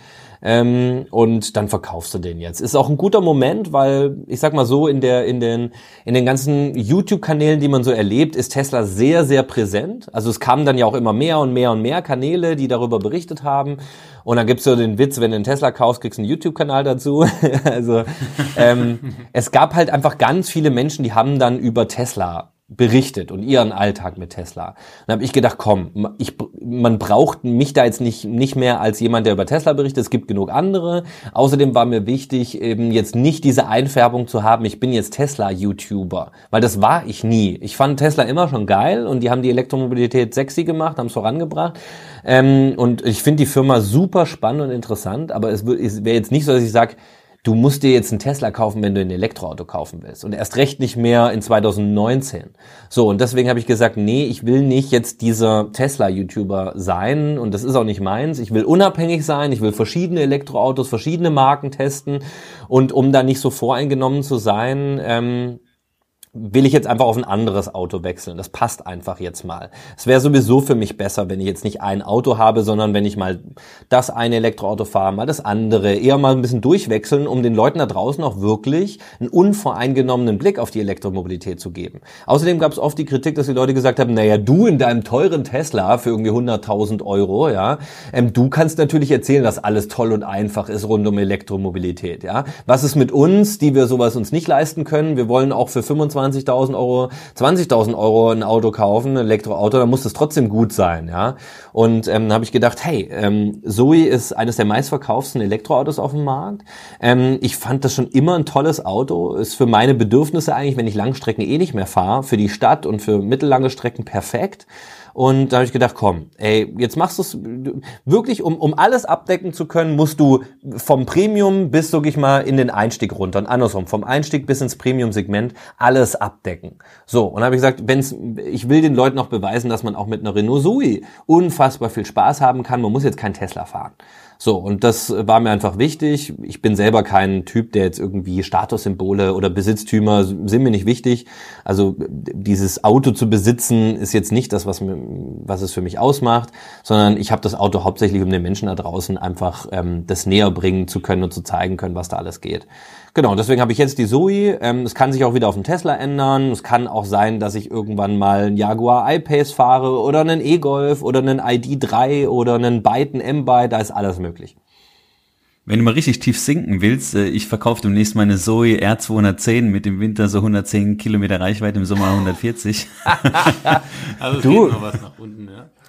ähm, und dann verkaufst du den jetzt. Ist auch ein guter Moment, weil ich sag mal so in der in den in den ganzen YouTube-Kanälen, die man so erlebt, ist Tesla sehr sehr präsent. Also es kamen dann ja auch immer mehr und mehr und mehr Kanäle, die darüber berichtet haben. Und dann gibt's so den Witz, wenn du einen Tesla kaufst, kriegst du einen YouTube-Kanal dazu. also ähm, es gab halt einfach ganz viele Menschen, die haben dann über Tesla berichtet und ihren Alltag mit Tesla. Dann habe ich gedacht, komm, ich, man braucht mich da jetzt nicht, nicht mehr als jemand, der über Tesla berichtet. Es gibt genug andere. Außerdem war mir wichtig, eben jetzt nicht diese Einfärbung zu haben, ich bin jetzt Tesla-YouTuber. Weil das war ich nie. Ich fand Tesla immer schon geil und die haben die Elektromobilität sexy gemacht, haben es vorangebracht. Ähm, und ich finde die Firma super spannend und interessant, aber es, es wäre jetzt nicht so, dass ich sage, du musst dir jetzt einen Tesla kaufen, wenn du ein Elektroauto kaufen willst. Und erst recht nicht mehr in 2019. So, und deswegen habe ich gesagt, nee, ich will nicht jetzt dieser Tesla-YouTuber sein. Und das ist auch nicht meins. Ich will unabhängig sein. Ich will verschiedene Elektroautos, verschiedene Marken testen. Und um da nicht so voreingenommen zu sein, ähm, will ich jetzt einfach auf ein anderes Auto wechseln. Das passt einfach jetzt mal. Es wäre sowieso für mich besser, wenn ich jetzt nicht ein Auto habe, sondern wenn ich mal das eine Elektroauto fahre, mal das andere, eher mal ein bisschen durchwechseln, um den Leuten da draußen auch wirklich einen unvoreingenommenen Blick auf die Elektromobilität zu geben. Außerdem gab es oft die Kritik, dass die Leute gesagt haben, naja, du in deinem teuren Tesla für irgendwie 100.000 Euro, ja, ähm, du kannst natürlich erzählen, dass alles toll und einfach ist rund um Elektromobilität, ja. Was ist mit uns, die wir sowas uns nicht leisten können? Wir wollen auch für 25 25.000 Euro, 20.000 Euro ein Auto kaufen, ein Elektroauto, dann muss das trotzdem gut sein, ja. Und ähm, habe ich gedacht, hey, ähm, Zoe ist eines der meistverkauften Elektroautos auf dem Markt. Ähm, ich fand das schon immer ein tolles Auto, ist für meine Bedürfnisse eigentlich, wenn ich Langstrecken eh nicht mehr fahre, für die Stadt und für mittellange Strecken perfekt. Und da habe ich gedacht, komm, ey, jetzt machst du es wirklich, um, um alles abdecken zu können, musst du vom Premium bis, sag ich mal, in den Einstieg runter und andersrum, vom Einstieg bis ins Premium-Segment alles abdecken. So, und habe ich gesagt, wenn's, ich will den Leuten auch beweisen, dass man auch mit einer Renault Zoe unfassbar viel Spaß haben kann. Man muss jetzt kein Tesla fahren. So, und das war mir einfach wichtig. Ich bin selber kein Typ, der jetzt irgendwie Statussymbole oder Besitztümer sind mir nicht wichtig. Also dieses Auto zu besitzen ist jetzt nicht das, was, mir, was es für mich ausmacht, sondern ich habe das Auto hauptsächlich, um den Menschen da draußen einfach ähm, das näher bringen zu können und zu zeigen können, was da alles geht. Genau, deswegen habe ich jetzt die Zoe. Ähm, es kann sich auch wieder auf den Tesla ändern. Es kann auch sein, dass ich irgendwann mal einen Jaguar I-Pace fahre oder einen E-Golf oder einen ID3 oder einen Byton M-Byte. Da ist alles möglich. Wenn du mal richtig tief sinken willst, äh, ich verkaufe demnächst meine Zoe R210 mit dem Winter so 110 Kilometer Reichweite, im Sommer 140. also du, geht noch was nach unten.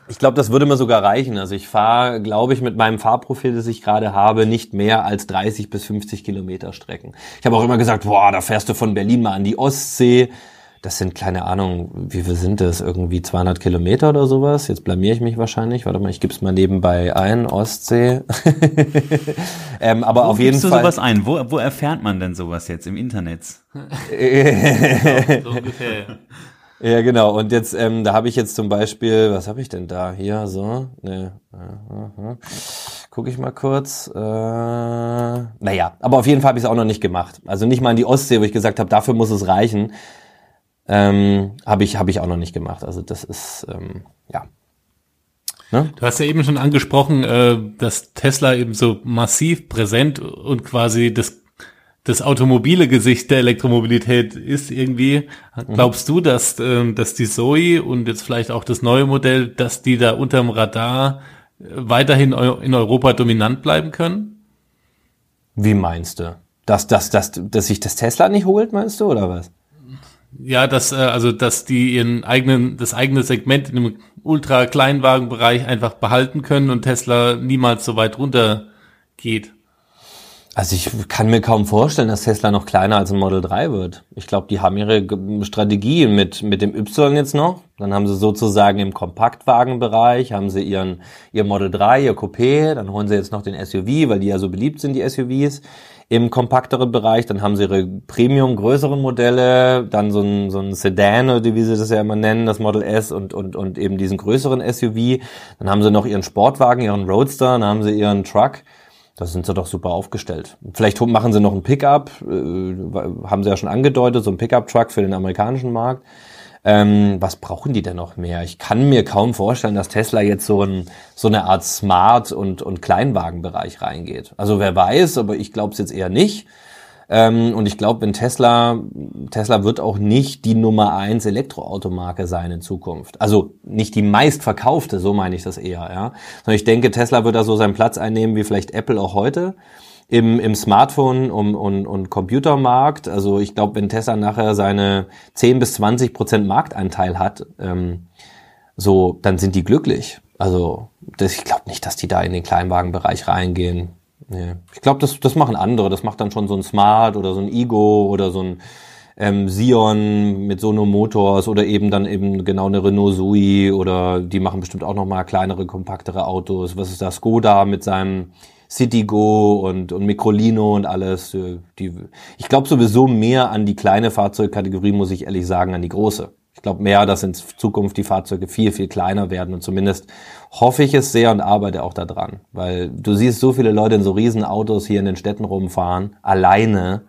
Ich glaube, das würde mir sogar reichen. Also ich fahre, glaube ich, mit meinem Fahrprofil, das ich gerade habe, nicht mehr als 30 bis 50 Kilometer Strecken. Ich habe auch immer gesagt, boah, da fährst du von Berlin mal an die Ostsee. Das sind keine Ahnung, wie viel sind das? Irgendwie 200 Kilometer oder sowas. Jetzt blamier ich mich wahrscheinlich. Warte mal, ich gib's mal nebenbei ein. Ostsee. ähm, aber wo auf jeden Fall. Wo du sowas ein? Wo, wo erfährt man denn sowas jetzt im Internet? so ungefähr. Ja, genau. Und jetzt, ähm, da habe ich jetzt zum Beispiel, was habe ich denn da? Hier, so. Ne. Gucke ich mal kurz. Äh, naja, aber auf jeden Fall habe ich es auch noch nicht gemacht. Also nicht mal in die Ostsee, wo ich gesagt habe, dafür muss es reichen. Ähm, habe ich, hab ich auch noch nicht gemacht. Also das ist, ähm, ja. Ne? Du hast ja eben schon angesprochen, äh, dass Tesla eben so massiv präsent und quasi das das automobile Gesicht der Elektromobilität ist irgendwie. Glaubst du, dass, äh, dass die Zoe und jetzt vielleicht auch das neue Modell, dass die da unterm Radar äh, weiterhin in Europa dominant bleiben können? Wie meinst du? Dass, dass, dass, dass sich das Tesla nicht holt, meinst du, oder was? Ja, dass, äh, also, dass die ihren eigenen, das eigene Segment in dem ultra-Kleinwagenbereich einfach behalten können und Tesla niemals so weit runter geht. Also ich kann mir kaum vorstellen, dass Tesla noch kleiner als ein Model 3 wird. Ich glaube, die haben ihre Strategie mit, mit dem Y jetzt noch. Dann haben sie sozusagen im Kompaktwagenbereich, haben sie ihren, ihr Model 3, ihr Coupé, dann holen sie jetzt noch den SUV, weil die ja so beliebt sind, die SUVs. Im kompakteren Bereich, dann haben sie ihre Premium größeren Modelle, dann so ein, so ein Sedan oder wie sie das ja immer nennen, das Model S und, und, und eben diesen größeren SUV. Dann haben sie noch ihren Sportwagen, ihren Roadster, dann haben sie ihren Truck. Da sind sie doch super aufgestellt. Vielleicht machen sie noch ein Pickup, äh, haben sie ja schon angedeutet, so ein Pickup-Truck für den amerikanischen Markt. Ähm, was brauchen die denn noch mehr? Ich kann mir kaum vorstellen, dass Tesla jetzt so, ein, so eine Art Smart- und, und Kleinwagenbereich reingeht. Also wer weiß, aber ich glaube es jetzt eher nicht. Ähm, und ich glaube, wenn Tesla, Tesla wird auch nicht die Nummer eins Elektroautomarke sein in Zukunft. Also nicht die meistverkaufte, so meine ich das eher, ja. Sondern ich denke, Tesla wird da so seinen Platz einnehmen wie vielleicht Apple auch heute im, im Smartphone- und, und, und Computermarkt. Also ich glaube, wenn Tesla nachher seine 10 bis 20 Prozent Marktanteil hat, ähm, so, dann sind die glücklich. Also das, ich glaube nicht, dass die da in den Kleinwagenbereich reingehen. Nee. Ich glaube, das, das machen andere. Das macht dann schon so ein Smart oder so ein Ego oder so ein ähm, Sion mit Sono Motors oder eben dann eben genau eine Renault Sui oder die machen bestimmt auch nochmal kleinere, kompaktere Autos. Was ist da? Skoda mit seinem Citigo und, und Microlino und alles. Äh, die, ich glaube sowieso mehr an die kleine Fahrzeugkategorie, muss ich ehrlich sagen, an die große. Ich glaube mehr, dass in Zukunft die Fahrzeuge viel, viel kleiner werden und zumindest hoffe ich es sehr und arbeite auch daran. Weil du siehst so viele Leute in so riesen Autos hier in den Städten rumfahren, alleine.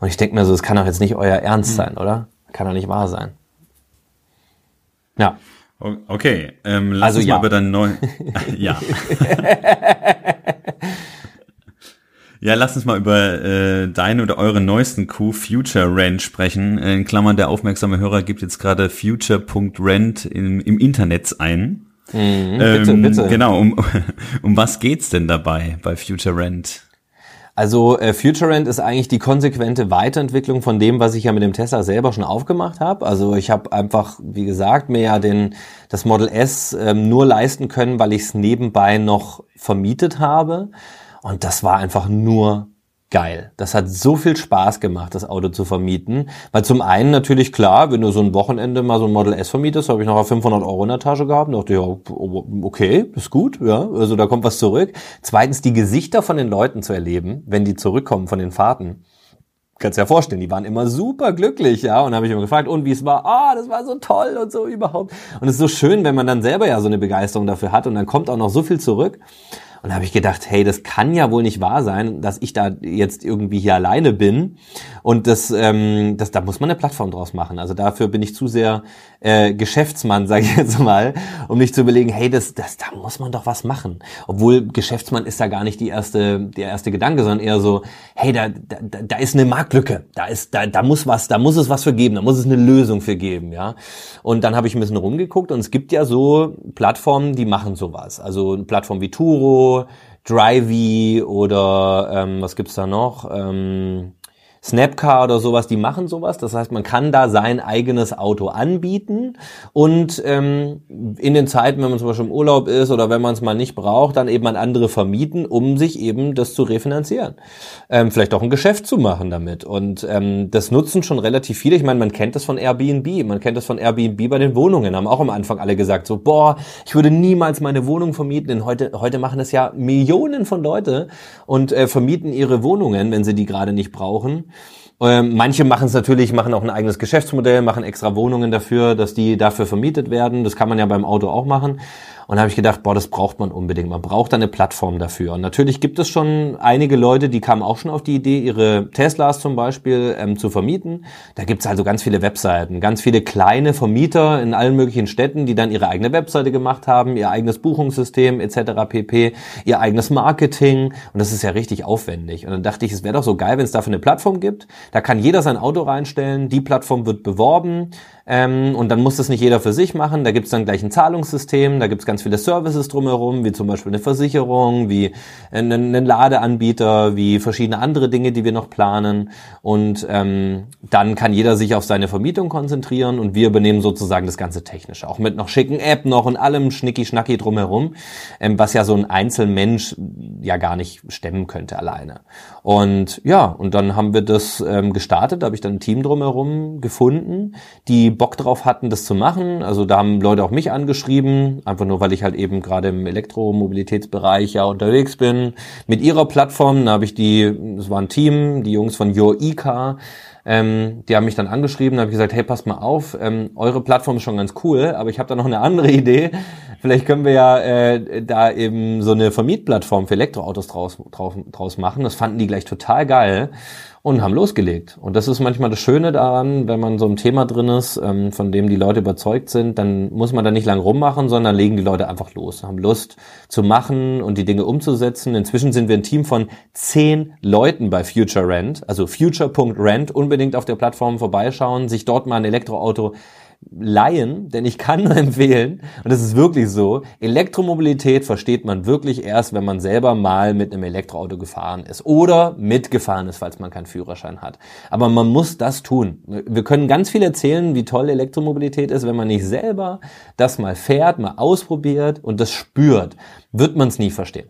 Und ich denke mir so, das kann doch jetzt nicht euer Ernst hm. sein, oder? Kann doch nicht wahr sein. Ja. Okay, ähm, lass Also uns ja. mal über dein neu. ja. ja, lass uns mal über äh, deinen oder euren neuesten Coup Future Rent sprechen. In Klammern der aufmerksame Hörer gibt jetzt gerade future.rent im, im Internet ein. Mhm, bitte, Ähm, bitte. Genau, um, um was geht's denn dabei bei Future Rent? Also äh, FutureRent ist eigentlich die konsequente Weiterentwicklung von dem, was ich ja mit dem Tesla selber schon aufgemacht habe. Also ich habe einfach, wie gesagt, mir ja den, das Model S ähm, nur leisten können, weil ich es nebenbei noch vermietet habe. Und das war einfach nur geil. Das hat so viel Spaß gemacht, das Auto zu vermieten. Weil zum einen natürlich klar, wenn du so ein Wochenende mal so ein Model S vermietest, habe ich noch 500 Euro in der Tasche gehabt. Und dachte, ja, okay, ist gut, ja, also da kommt was zurück. Zweitens die Gesichter von den Leuten zu erleben, wenn die zurückkommen von den Fahrten. Kannst dir ja vorstellen, die waren immer super glücklich, ja, und habe ich immer gefragt, und wie es war, ah, das war so toll und so überhaupt. Und es ist so schön, wenn man dann selber ja so eine Begeisterung dafür hat und dann kommt auch noch so viel zurück. Und da habe ich gedacht, hey, das kann ja wohl nicht wahr sein, dass ich da jetzt irgendwie hier alleine bin. Und das, ähm, das, da muss man eine Plattform draus machen. Also dafür bin ich zu sehr äh, Geschäftsmann, sage ich jetzt mal, um nicht zu überlegen, hey, das, das, da muss man doch was machen. Obwohl Geschäftsmann ist da gar nicht die erste, der erste Gedanke, sondern eher so, hey, da, da, da ist eine Marktlücke, da ist, da, da muss was, da muss es was für geben, da muss es eine Lösung für geben, ja. Und dann habe ich ein bisschen rumgeguckt und es gibt ja so Plattformen, die machen sowas. Also eine Plattform wie Turo, Drivey oder ähm, was gibt's da noch? Ähm, Snapcar oder sowas, die machen sowas. Das heißt, man kann da sein eigenes Auto anbieten und ähm, in den Zeiten, wenn man zum Beispiel im Urlaub ist oder wenn man es mal nicht braucht, dann eben an andere vermieten, um sich eben das zu refinanzieren. Ähm, vielleicht auch ein Geschäft zu machen damit. Und ähm, das nutzen schon relativ viele. Ich meine, man kennt das von Airbnb. Man kennt das von Airbnb bei den Wohnungen. Haben auch am Anfang alle gesagt, so, boah, ich würde niemals meine Wohnung vermieten, denn heute, heute machen das ja Millionen von Leute und äh, vermieten ihre Wohnungen, wenn sie die gerade nicht brauchen. Ähm, manche machen es natürlich, machen auch ein eigenes Geschäftsmodell, machen extra Wohnungen dafür, dass die dafür vermietet werden. Das kann man ja beim Auto auch machen. Und da habe ich gedacht, boah, das braucht man unbedingt. Man braucht eine Plattform dafür. Und natürlich gibt es schon einige Leute, die kamen auch schon auf die Idee, ihre Teslas zum Beispiel ähm, zu vermieten. Da gibt es also ganz viele Webseiten, ganz viele kleine Vermieter in allen möglichen Städten, die dann ihre eigene Webseite gemacht haben, ihr eigenes Buchungssystem etc. pp, ihr eigenes Marketing. Und das ist ja richtig aufwendig. Und dann dachte ich, es wäre doch so geil, wenn es dafür eine Plattform gibt. Da kann jeder sein Auto reinstellen, die Plattform wird beworben ähm, und dann muss das nicht jeder für sich machen. Da gibt es dann gleich ein Zahlungssystem, da gibt es ganz viele Services drumherum, wie zum Beispiel eine Versicherung, wie einen, einen Ladeanbieter, wie verschiedene andere Dinge, die wir noch planen. Und ähm, dann kann jeder sich auf seine Vermietung konzentrieren und wir übernehmen sozusagen das ganze Technische. Auch mit noch schicken App noch und allem Schnicki-Schnacki drumherum, ähm, was ja so ein Einzelmensch ja gar nicht stemmen könnte alleine. Und ja, und dann haben wir das ähm, gestartet, da habe ich dann ein Team drumherum gefunden, die Bock drauf hatten, das zu machen. Also da haben Leute auch mich angeschrieben, einfach nur, weil ich halt eben gerade im Elektromobilitätsbereich ja unterwegs bin. Mit ihrer Plattform, da habe ich die, das war ein Team, die Jungs von Your eCar, ähm, die haben mich dann angeschrieben, da habe ich gesagt, hey, passt mal auf, ähm, eure Plattform ist schon ganz cool, aber ich habe da noch eine andere Idee. Vielleicht können wir ja äh, da eben so eine Vermietplattform für Elektroautos draus, draus, draus machen. Das fanden die gleich total geil und haben losgelegt. Und das ist manchmal das Schöne daran, wenn man so ein Thema drin ist, ähm, von dem die Leute überzeugt sind, dann muss man da nicht lang rummachen, sondern legen die Leute einfach los, haben Lust zu machen und die Dinge umzusetzen. Inzwischen sind wir ein Team von zehn Leuten bei Future Rent, also future.rent, unbedingt auf der Plattform vorbeischauen, sich dort mal ein Elektroauto leihen, denn ich kann nur empfehlen, und das ist wirklich so, Elektromobilität versteht man wirklich erst, wenn man selber mal mit einem Elektroauto gefahren ist oder mitgefahren ist, falls man keinen Führerschein hat. Aber man muss das tun. Wir können ganz viel erzählen, wie toll Elektromobilität ist, wenn man nicht selber das mal fährt, mal ausprobiert und das spürt, wird man es nie verstehen.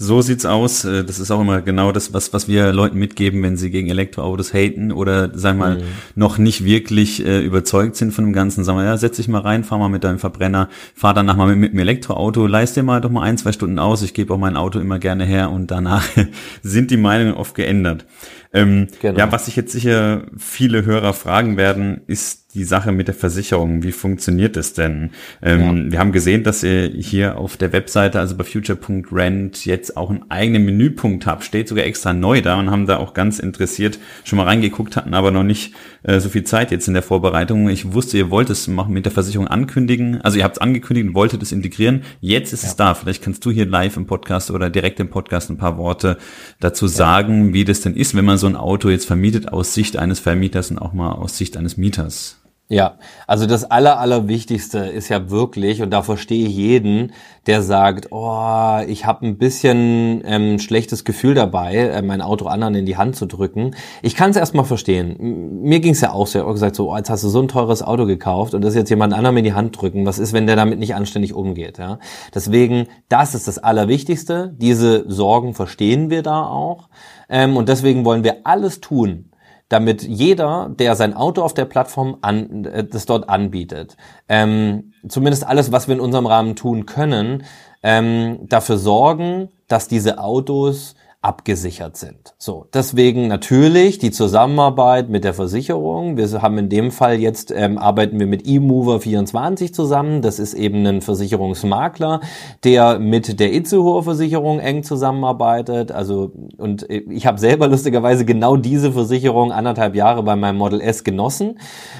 So sieht's aus. Äh, Das ist auch immer genau das, was, was wir Leuten mitgeben, wenn sie gegen Elektroautos haten oder, sagen wir mal, noch nicht wirklich äh, überzeugt sind von dem Ganzen. Sagen wir, ja, setz dich mal rein, fahr mal mit deinem Verbrenner, fahr danach mal mit, mit dem Elektroauto, leist dir mal doch mal ein, zwei Stunden aus. Ich gebe auch mein Auto immer gerne her und danach sind die Meinungen oft geändert. Ähm, Genau. Ja, was sich jetzt sicher viele Hörer fragen werden, ist die Sache mit der Versicherung. Wie funktioniert das denn? Ähm, ja. Wir haben gesehen, dass ihr hier auf der Webseite, also bei future.rent, jetzt auch einen eigenen Menüpunkt habt. Steht sogar extra neu da und haben da auch ganz interessiert schon mal reingeguckt, hatten aber noch nicht äh, so viel Zeit jetzt in der Vorbereitung. Ich wusste, ihr wollt es machen mit der Versicherung ankündigen. Also ihr habt es angekündigt und wolltet es integrieren. Jetzt ist ja. es da. Vielleicht kannst du hier live im Podcast oder direkt im Podcast ein paar Worte dazu ja. sagen, wie das denn ist, wenn man so ein Auto jetzt vermietet aus Sicht eines Vermieters und auch mal aus Sicht eines Mieters. Ja, also das Aller, Allerwichtigste ist ja wirklich, und da verstehe ich jeden, der sagt, oh, ich habe ein bisschen ähm, schlechtes Gefühl dabei, äh, mein Auto anderen in die Hand zu drücken. Ich kann es erstmal verstehen. Mir ging es ja auch so, ich gesagt, so, oh, jetzt hast du so ein teures Auto gekauft und das jetzt jemand anderem in die Hand drücken. Was ist, wenn der damit nicht anständig umgeht? Ja? Deswegen, das ist das Allerwichtigste. Diese Sorgen verstehen wir da auch. Ähm, und deswegen wollen wir alles tun, damit jeder, der sein Auto auf der Plattform an, äh, das dort anbietet, ähm, zumindest alles, was wir in unserem Rahmen tun können, ähm, dafür sorgen, dass diese Autos abgesichert sind. So, deswegen natürlich die Zusammenarbeit mit der Versicherung. Wir haben in dem Fall jetzt ähm, arbeiten wir mit eMover24 zusammen. Das ist eben ein Versicherungsmakler, der mit der Itzehoer Versicherung eng zusammenarbeitet. Also und ich habe selber lustigerweise genau diese Versicherung anderthalb Jahre bei meinem Model S genossen.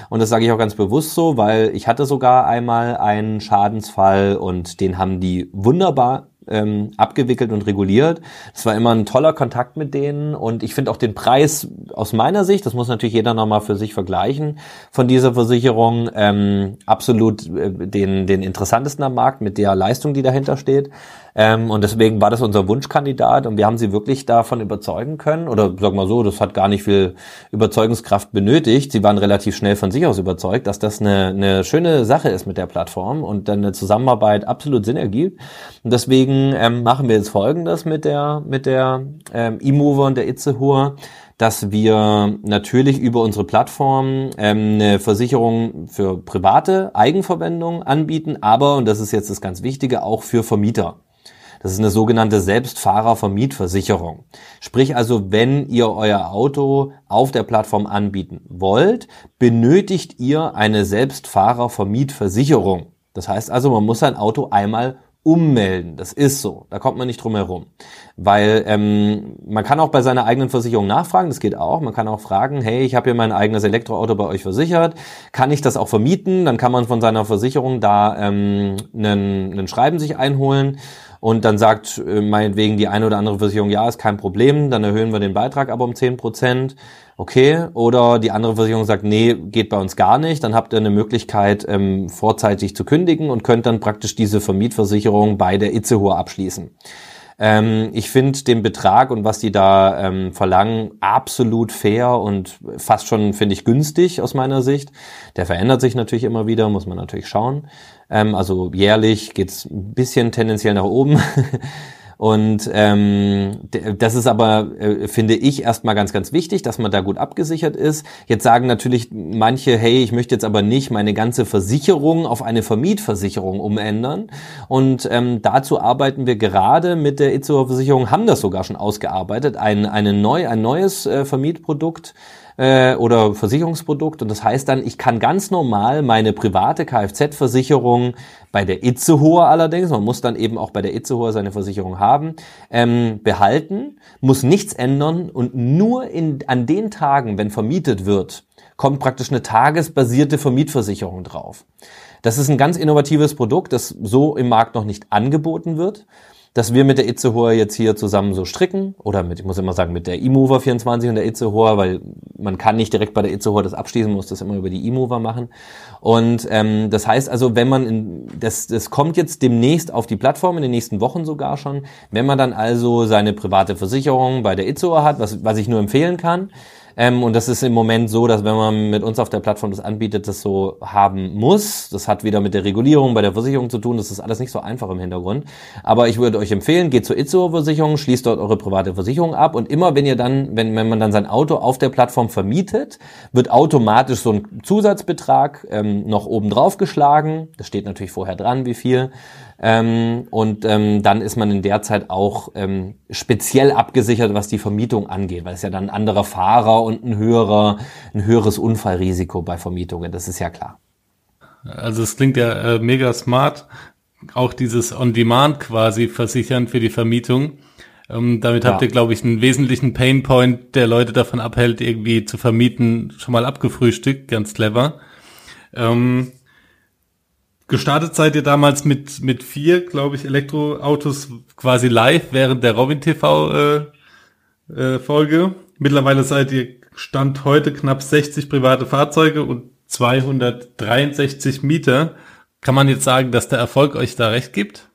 Und das sage ich auch ganz bewusst so, weil ich hatte sogar einmal einen Schadensfall und den haben die wunderbar ähm, abgewickelt und reguliert. Es war immer ein toller Kontakt mit denen und ich finde auch den Preis aus meiner Sicht, das muss natürlich jeder nochmal für sich vergleichen, von dieser Versicherung ähm, absolut äh, den, den interessantesten am Markt mit der Leistung, die dahinter steht. Ähm, und deswegen war das unser Wunschkandidat und wir haben sie wirklich davon überzeugen können. Oder sag mal so, das hat gar nicht viel Überzeugungskraft benötigt. Sie waren relativ schnell von sich aus überzeugt, dass das eine, eine schöne Sache ist mit der Plattform und dann eine Zusammenarbeit absolut Sinn ergibt. Und deswegen ähm, machen wir jetzt folgendes mit der, mit der ähm, E-Mover und der Itzehoer dass wir natürlich über unsere Plattform ähm, eine Versicherung für private Eigenverwendung anbieten, aber, und das ist jetzt das ganz Wichtige, auch für Vermieter. Das ist eine sogenannte Selbstfahrervermietversicherung. Sprich also, wenn ihr euer Auto auf der Plattform anbieten wollt, benötigt ihr eine Selbstfahrervermietversicherung. Das heißt also, man muss sein Auto einmal ummelden. Das ist so. Da kommt man nicht drum herum. Weil ähm, man kann auch bei seiner eigenen Versicherung nachfragen, das geht auch. Man kann auch fragen, hey, ich habe hier mein eigenes Elektroauto bei euch versichert. Kann ich das auch vermieten? Dann kann man von seiner Versicherung da ähm, einen, einen Schreiben sich einholen und dann sagt äh, meinetwegen die eine oder andere Versicherung, ja, ist kein Problem, dann erhöhen wir den Beitrag aber um zehn Prozent. Okay, oder die andere Versicherung sagt, nee, geht bei uns gar nicht, dann habt ihr eine Möglichkeit, ähm, vorzeitig zu kündigen und könnt dann praktisch diese Vermietversicherung bei der Itzehoer abschließen. Ähm, ich finde den Betrag und was die da ähm, verlangen absolut fair und fast schon, finde ich, günstig aus meiner Sicht. Der verändert sich natürlich immer wieder, muss man natürlich schauen. Ähm, also jährlich geht's ein bisschen tendenziell nach oben. Und ähm, das ist aber, äh, finde ich, erstmal ganz, ganz wichtig, dass man da gut abgesichert ist. Jetzt sagen natürlich manche, hey, ich möchte jetzt aber nicht meine ganze Versicherung auf eine Vermietversicherung umändern. Und ähm, dazu arbeiten wir gerade mit der Itzehoer Versicherung, haben das sogar schon ausgearbeitet, ein, eine neu, ein neues äh, Vermietprodukt äh, oder Versicherungsprodukt. Und das heißt dann, ich kann ganz normal meine private Kfz-Versicherung bei der Itzehoer allerdings, man muss dann eben auch bei der Itzehoer seine Versicherung haben, ähm, behalten, muss nichts ändern und nur in, an den Tagen, wenn vermietet wird, kommt praktisch eine tagesbasierte Vermietversicherung drauf. Das ist ein ganz innovatives Produkt, das so im Markt noch nicht angeboten wird dass wir mit der Itzehoer jetzt hier zusammen so stricken oder mit, ich muss immer sagen, mit der eMover 24 und der Itzehoer, weil man kann nicht direkt bei der Itzehoer das abschließen, muss das immer über die eMover machen. Und ähm, das heißt also, wenn man in, das, das kommt jetzt demnächst auf die Plattform, in den nächsten Wochen sogar schon, wenn man dann also seine private Versicherung bei der Itzehoer hat, was, was ich nur empfehlen kann, ähm, und das ist im Moment so, dass wenn man mit uns auf der Plattform das anbietet, das so haben muss. Das hat wieder mit der Regulierung bei der Versicherung zu tun. Das ist alles nicht so einfach im Hintergrund. Aber ich würde euch empfehlen, geht zur Itzo-Versicherung, schließt dort eure private Versicherung ab und immer wenn ihr dann, wenn, wenn man dann sein Auto auf der Plattform vermietet, wird automatisch so ein Zusatzbetrag ähm, noch oben drauf geschlagen. Das steht natürlich vorher dran, wie viel. Ähm, und ähm, dann ist man in der Zeit auch ähm, speziell abgesichert, was die Vermietung angeht, weil es ja dann ein anderer Fahrer und ein höherer, ein höheres Unfallrisiko bei Vermietungen, das ist ja klar. Also es klingt ja äh, mega smart, auch dieses On-Demand quasi versichern für die Vermietung. Ähm, damit ja. habt ihr, glaube ich, einen wesentlichen Painpoint, der Leute davon abhält, irgendwie zu vermieten, schon mal abgefrühstückt, ganz clever. Ähm, gestartet seid ihr damals mit, mit vier, glaube ich, Elektroautos quasi live während der Robin TV äh, äh, Folge. Mittlerweile seid ihr Stand heute knapp 60 private Fahrzeuge und 263 Mieter. Kann man jetzt sagen, dass der Erfolg euch da recht gibt?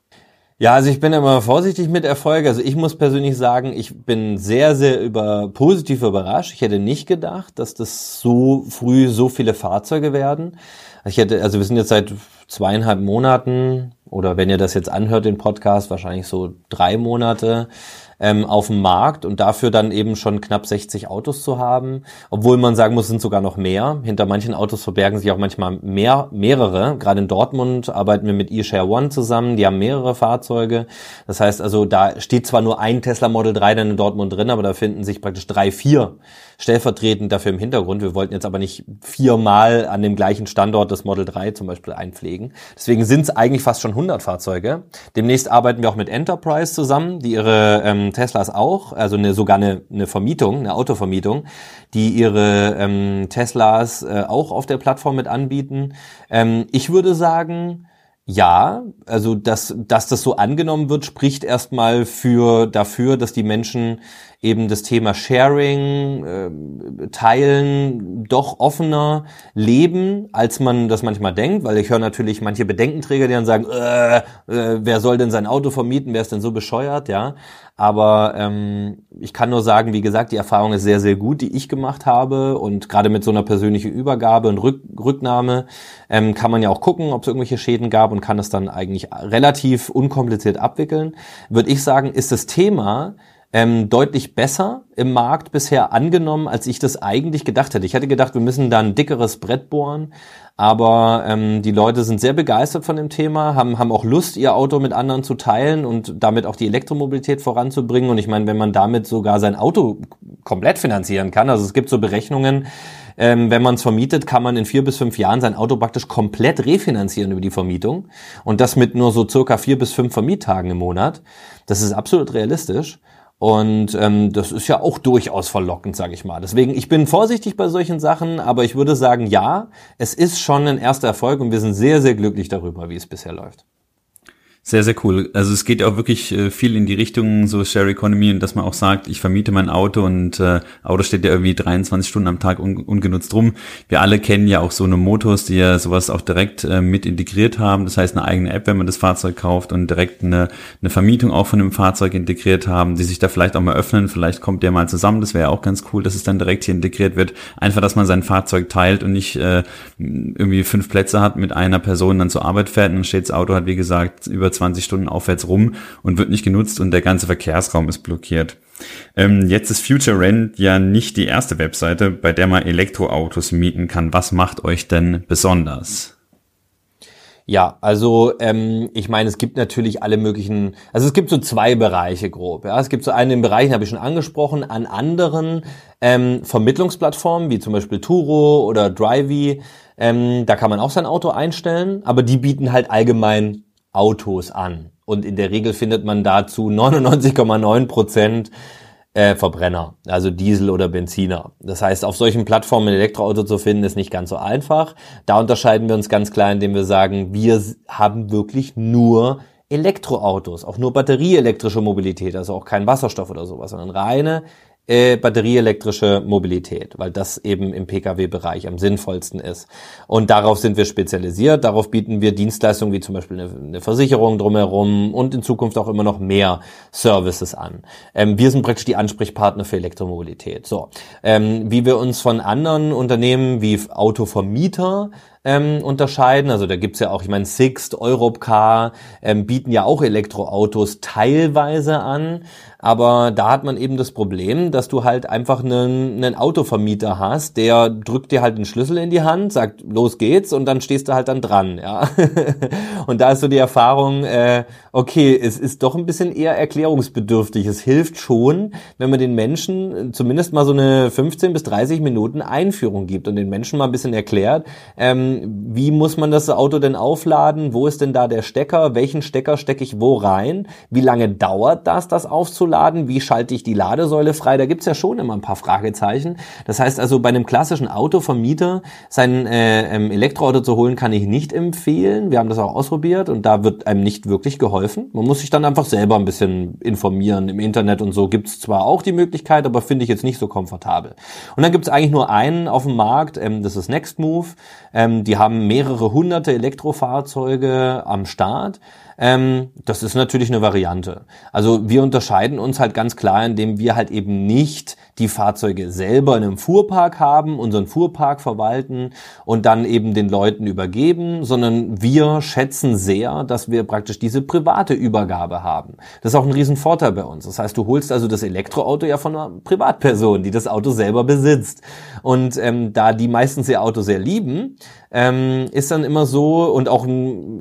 Ja, also ich bin immer vorsichtig mit Erfolg. Also ich muss persönlich sagen, ich bin sehr, sehr über positiv überrascht. Ich hätte nicht gedacht, dass das so früh so viele Fahrzeuge werden. Ich hätte, also wir sind jetzt seit zweieinhalb Monaten oder wenn ihr das jetzt anhört, den Podcast, wahrscheinlich so drei Monate ähm, auf dem Markt und dafür dann eben schon knapp 60 Autos zu haben, obwohl man sagen muss, sind sogar noch mehr. Hinter manchen Autos verbergen sich auch manchmal mehr, mehrere. Gerade in Dortmund arbeiten wir mit eShare One zusammen, die haben mehrere Fahrzeuge. Das heißt also, da steht zwar nur ein Tesla Model 3 dann in Dortmund drin, aber da finden sich praktisch drei, vier stellvertretend dafür im Hintergrund. Wir wollten jetzt aber nicht viermal an dem gleichen Standort das Model 3 zum Beispiel einpflegen. Deswegen sind es eigentlich fast schon 100 Fahrzeuge. Demnächst arbeiten wir auch mit Enterprise zusammen, die ihre ähm, Teslas auch, also eine, sogar eine, eine Vermietung, eine Autovermietung, die ihre ähm, Teslas äh, auch auf der Plattform mit anbieten. Ähm, ich würde sagen, ja, also dass, dass das so angenommen wird, spricht erstmal für dafür, dass die Menschen eben das Thema Sharing, äh, Teilen doch offener leben, als man das manchmal denkt, weil ich höre natürlich manche Bedenkenträger, die dann sagen, äh, äh, wer soll denn sein Auto vermieten, wer ist denn so bescheuert, ja. Aber ähm, ich kann nur sagen, wie gesagt, die Erfahrung ist sehr, sehr gut, die ich gemacht habe. Und gerade mit so einer persönlichen Übergabe und Rück Rücknahme ähm, kann man ja auch gucken, ob es irgendwelche Schäden gab und kann es dann eigentlich relativ unkompliziert abwickeln. Würde ich sagen, ist das Thema ähm, deutlich besser im Markt bisher angenommen, als ich das eigentlich gedacht hätte. Ich hätte gedacht, wir müssen da ein dickeres Brett bohren, aber ähm, die Leute sind sehr begeistert von dem Thema, haben, haben auch Lust, ihr Auto mit anderen zu teilen und damit auch die Elektromobilität voranzubringen. Und ich meine, wenn man damit sogar sein Auto komplett finanzieren kann, also es gibt so Berechnungen, ähm, wenn man es vermietet, kann man in vier bis fünf Jahren sein Auto praktisch komplett refinanzieren über die Vermietung. Und das mit nur so circa vier bis fünf Vermiettagen im Monat. Das ist absolut realistisch. Und ähm, das ist ja auch durchaus verlockend, sage ich mal. Deswegen, ich bin vorsichtig bei solchen Sachen, aber ich würde sagen, ja, es ist schon ein erster Erfolg und wir sind sehr, sehr glücklich darüber, wie es bisher läuft. Sehr, sehr cool. Also es geht auch wirklich äh, viel in die Richtung so Share Economy und dass man auch sagt, ich vermiete mein Auto und äh, Auto steht ja irgendwie 23 Stunden am Tag un ungenutzt rum. Wir alle kennen ja auch so eine Motors, die ja sowas auch direkt äh, mit integriert haben. Das heißt eine eigene App, wenn man das Fahrzeug kauft und direkt eine, eine Vermietung auch von dem Fahrzeug integriert haben, die sich da vielleicht auch mal öffnen. Vielleicht kommt der mal zusammen. Das wäre ja auch ganz cool, dass es dann direkt hier integriert wird. Einfach, dass man sein Fahrzeug teilt und nicht äh, irgendwie fünf Plätze hat mit einer Person dann zur Arbeit fährt und dann steht das Auto hat, wie gesagt, über 20 Stunden aufwärts rum und wird nicht genutzt und der ganze Verkehrsraum ist blockiert. Ähm, jetzt ist Future Rent ja nicht die erste Webseite, bei der man Elektroautos mieten kann. Was macht euch denn besonders? Ja, also ähm, ich meine, es gibt natürlich alle möglichen, also es gibt so zwei Bereiche grob. Ja, es gibt so einen Bereich, den habe ich schon angesprochen, an anderen ähm, Vermittlungsplattformen wie zum Beispiel Turo oder Drivey. Ähm, da kann man auch sein Auto einstellen, aber die bieten halt allgemein Autos an. Und in der Regel findet man dazu 99,9 Prozent äh, Verbrenner, also Diesel oder Benziner. Das heißt, auf solchen Plattformen ein Elektroauto zu finden, ist nicht ganz so einfach. Da unterscheiden wir uns ganz klar, indem wir sagen, wir haben wirklich nur Elektroautos, auch nur batterieelektrische Mobilität, also auch kein Wasserstoff oder sowas, sondern reine äh, batterieelektrische Mobilität, weil das eben im Pkw-Bereich am sinnvollsten ist. Und darauf sind wir spezialisiert. Darauf bieten wir Dienstleistungen wie zum Beispiel eine, eine Versicherung drumherum und in Zukunft auch immer noch mehr Services an. Ähm, wir sind praktisch die Ansprechpartner für Elektromobilität. So, ähm, wie wir uns von anderen Unternehmen wie Autovermieter ähm, unterscheiden. Also da gibt's ja auch, ich meine, Sixt, Europcar ähm, bieten ja auch Elektroautos teilweise an. Aber da hat man eben das Problem, dass du halt einfach einen, einen Autovermieter hast, der drückt dir halt den Schlüssel in die Hand, sagt, los geht's und dann stehst du halt dann dran, ja. und da ist so die Erfahrung, äh, okay, es ist doch ein bisschen eher erklärungsbedürftig. Es hilft schon, wenn man den Menschen zumindest mal so eine 15 bis 30 Minuten Einführung gibt und den Menschen mal ein bisschen erklärt, ähm, wie muss man das Auto denn aufladen, wo ist denn da der Stecker, welchen Stecker stecke ich wo rein, wie lange dauert das, das aufzuladen, wie schalte ich die Ladesäule frei, da gibt's ja schon immer ein paar Fragezeichen. Das heißt also, bei einem klassischen Autovermieter sein äh, ähm, Elektroauto zu holen, kann ich nicht empfehlen. Wir haben das auch ausprobiert und da wird einem nicht wirklich geholfen. Man muss sich dann einfach selber ein bisschen informieren. Im Internet und so gibt's zwar auch die Möglichkeit, aber finde ich jetzt nicht so komfortabel. Und dann gibt's eigentlich nur einen auf dem Markt, ähm, das ist Nextmove. Ähm, die haben mehrere hunderte Elektrofahrzeuge am Start. Ähm, das ist natürlich eine Variante. Also wir unterscheiden uns halt ganz klar, indem wir halt eben nicht die Fahrzeuge selber in einem Fuhrpark haben, unseren Fuhrpark verwalten und dann eben den Leuten übergeben, sondern wir schätzen sehr, dass wir praktisch diese private Übergabe haben. Das ist auch ein Riesenvorteil bei uns. Das heißt, du holst also das Elektroauto ja von einer Privatperson, die das Auto selber besitzt. Und ähm, da die meistens ihr Auto sehr lieben, ähm, ist dann immer so und auch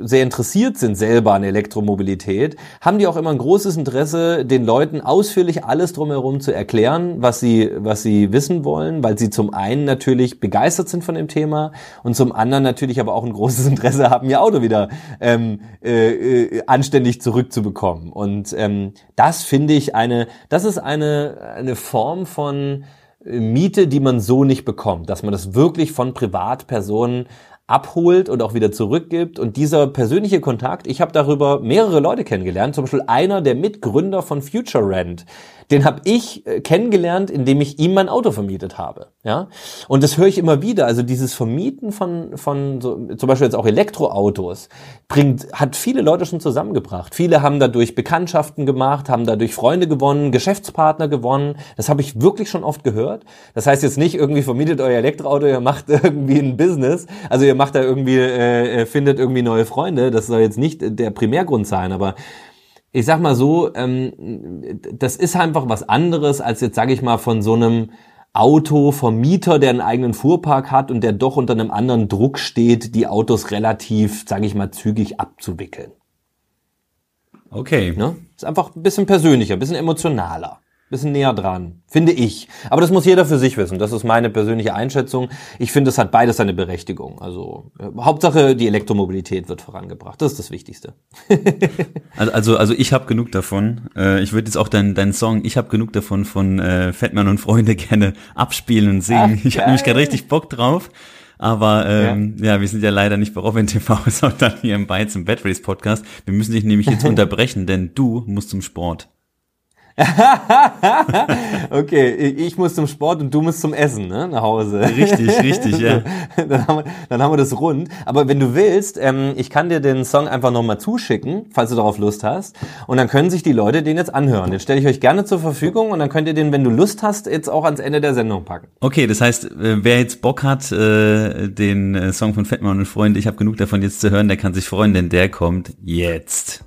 sehr interessiert sind selber an Elektromobilität, haben die auch immer ein großes Interesse, den Leuten ausführlich alles drumherum zu erklären, was sie, was sie wissen wollen, weil sie zum einen natürlich begeistert sind von dem Thema und zum anderen natürlich aber auch ein großes Interesse haben, ihr Auto wieder ähm, äh, äh, anständig zurückzubekommen. Und ähm, das finde ich eine, das ist eine, eine Form von Miete, die man so nicht bekommt, dass man das wirklich von Privatpersonen abholt und auch wieder zurückgibt. Und dieser persönliche Kontakt, ich habe darüber mehrere Leute kennengelernt, zum Beispiel einer der Mitgründer von Future Rent, den habe ich äh, kennengelernt, indem ich ihm mein Auto vermietet habe. Ja, und das höre ich immer wieder. Also dieses Vermieten von von so, zum Beispiel jetzt auch Elektroautos bringt hat viele Leute schon zusammengebracht. Viele haben dadurch Bekanntschaften gemacht, haben dadurch Freunde gewonnen, Geschäftspartner gewonnen. Das habe ich wirklich schon oft gehört. Das heißt jetzt nicht irgendwie vermietet euer Elektroauto, ihr macht irgendwie ein Business. Also ihr macht da irgendwie äh, äh findet irgendwie neue Freunde. Das soll jetzt nicht der Primärgrund sein, aber ich sag mal so, ähm, das ist einfach was anderes als jetzt, sage ich mal, von so einem Autovermieter, der einen eigenen Fuhrpark hat und der doch unter einem anderen Druck steht, die Autos relativ, sage ich mal, zügig abzuwickeln. Okay. Ne? Ist einfach ein bisschen persönlicher, ein bisschen emotionaler bisschen näher dran, finde ich. Aber das muss jeder für sich wissen. Das ist meine persönliche Einschätzung. Ich finde, es hat beides seine Berechtigung. Also äh, Hauptsache, die Elektromobilität wird vorangebracht. Das ist das Wichtigste. also, also, also ich habe genug davon. Äh, ich würde jetzt auch deinen deinen Song Ich habe genug davon von äh, Fettmann und Freunde gerne abspielen und singen. Ach, ich habe nämlich gerade richtig Bock drauf. Aber ähm, ja. ja. wir sind ja leider nicht bei Robin TV, sondern hier im Bytes and Batteries Podcast. Wir müssen dich nämlich jetzt unterbrechen, denn du musst zum Sport. okay, ich muss zum Sport und du musst zum Essen, ne, nach Hause. Richtig, richtig, ja. dann, haben wir, dann haben wir das rund. Aber wenn du willst, ähm, ich kann dir den Song einfach nochmal zuschicken, falls du darauf Lust hast. Und dann können sich die Leute den jetzt anhören. Den stelle ich euch gerne zur Verfügung und dann könnt ihr den, wenn du Lust hast, jetzt auch ans Ende der Sendung packen. Okay, das heißt, äh, wer jetzt Bock hat, äh, den äh, Song von Fettmann und Freund, ich habe genug davon jetzt zu hören, der kann sich freuen, denn der kommt jetzt.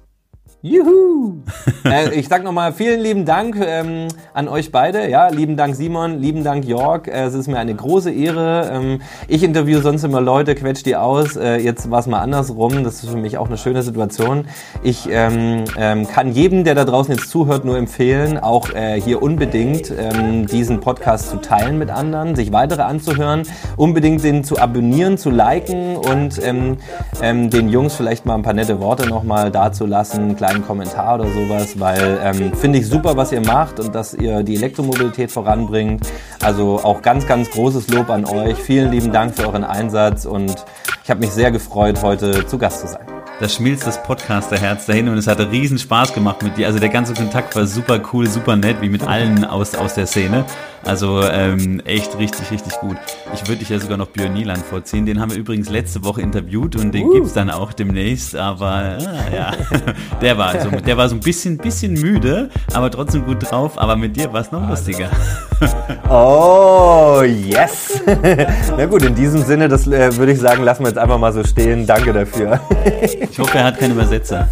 Juhu! äh, ich sag nochmal vielen lieben Dank ähm, an euch beide. Ja, lieben Dank Simon, lieben Dank Jörg. Äh, es ist mir eine große Ehre. Ähm, ich interview sonst immer Leute, quetsch die aus. Äh, jetzt war es mal andersrum. Das ist für mich auch eine schöne Situation. Ich ähm, ähm, kann jedem, der da draußen jetzt zuhört, nur empfehlen, auch äh, hier unbedingt ähm, diesen Podcast zu teilen mit anderen, sich weitere anzuhören, unbedingt den zu abonnieren, zu liken und ähm, ähm, den Jungs vielleicht mal ein paar nette Worte nochmal dazulassen, kleinen einen Kommentar oder sowas, weil ähm, finde ich super, was ihr macht und dass ihr die Elektromobilität voranbringt. Also auch ganz, ganz großes Lob an euch. Vielen lieben Dank für euren Einsatz und ich habe mich sehr gefreut, heute zu Gast zu sein. Das schmilzt das Podcaster-Herz dahin und es hat riesen Spaß gemacht mit dir. Also der ganze Kontakt war super cool, super nett, wie mit allen aus, aus der Szene. Also ähm, echt richtig, richtig gut. Ich würde dich ja sogar noch Björn Nieland vorziehen. Den haben wir übrigens letzte Woche interviewt und den uh. gibt's dann auch demnächst. Aber ah, ja, der war so, der war so ein bisschen, bisschen müde, aber trotzdem gut drauf. Aber mit dir war es noch lustiger. Oh, yes. Na gut, in diesem Sinne, das äh, würde ich sagen, lassen wir jetzt einfach mal so stehen. Danke dafür. ich hoffe, er hat keinen Übersetzer.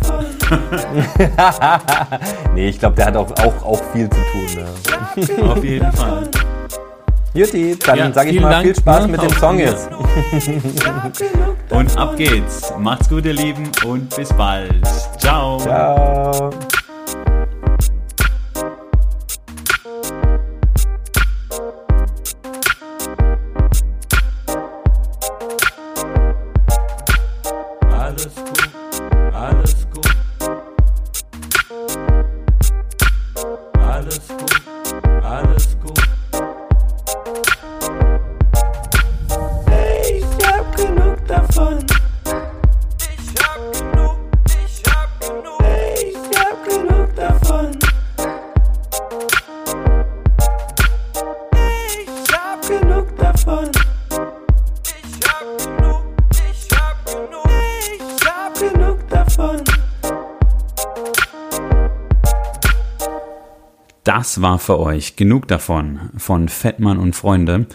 nee, ich glaube, der hat auch, auch, auch viel zu tun. Ne? Auf jeden Fall. Juti, dann ja, sage ich mal Dank, viel Spaß ne? mit dem Song jetzt. und ab geht's. Macht's gut, ihr Lieben, und bis bald. Ciao. Ciao. alles gut. Ich hab genug davon. Das war für euch genug davon von Fettmann und Freunde.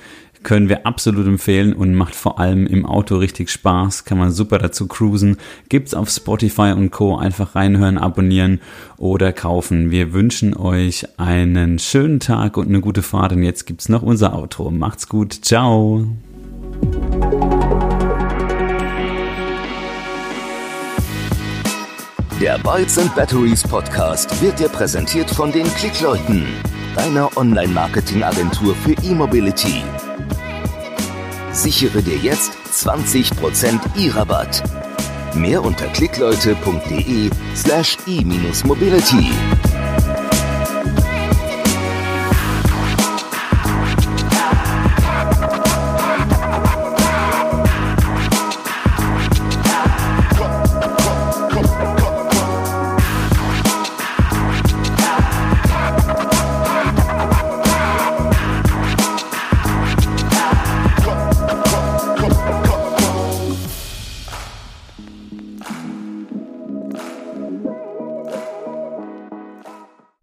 Können wir absolut empfehlen und macht vor allem im Auto richtig Spaß. Kann man super dazu cruisen. Gibt's auf Spotify und Co. Einfach reinhören, abonnieren oder kaufen. Wir wünschen euch einen schönen Tag und eine gute Fahrt. Und jetzt gibt's noch unser Outro. Macht's gut. Ciao. Der Bytes and Batteries Podcast wird dir präsentiert von den Klickleuten, deiner Online-Marketing-Agentur für E-Mobility. Sichere dir jetzt 20% E-Rabatt. Mehr unter klickleute.de slash e-mobility.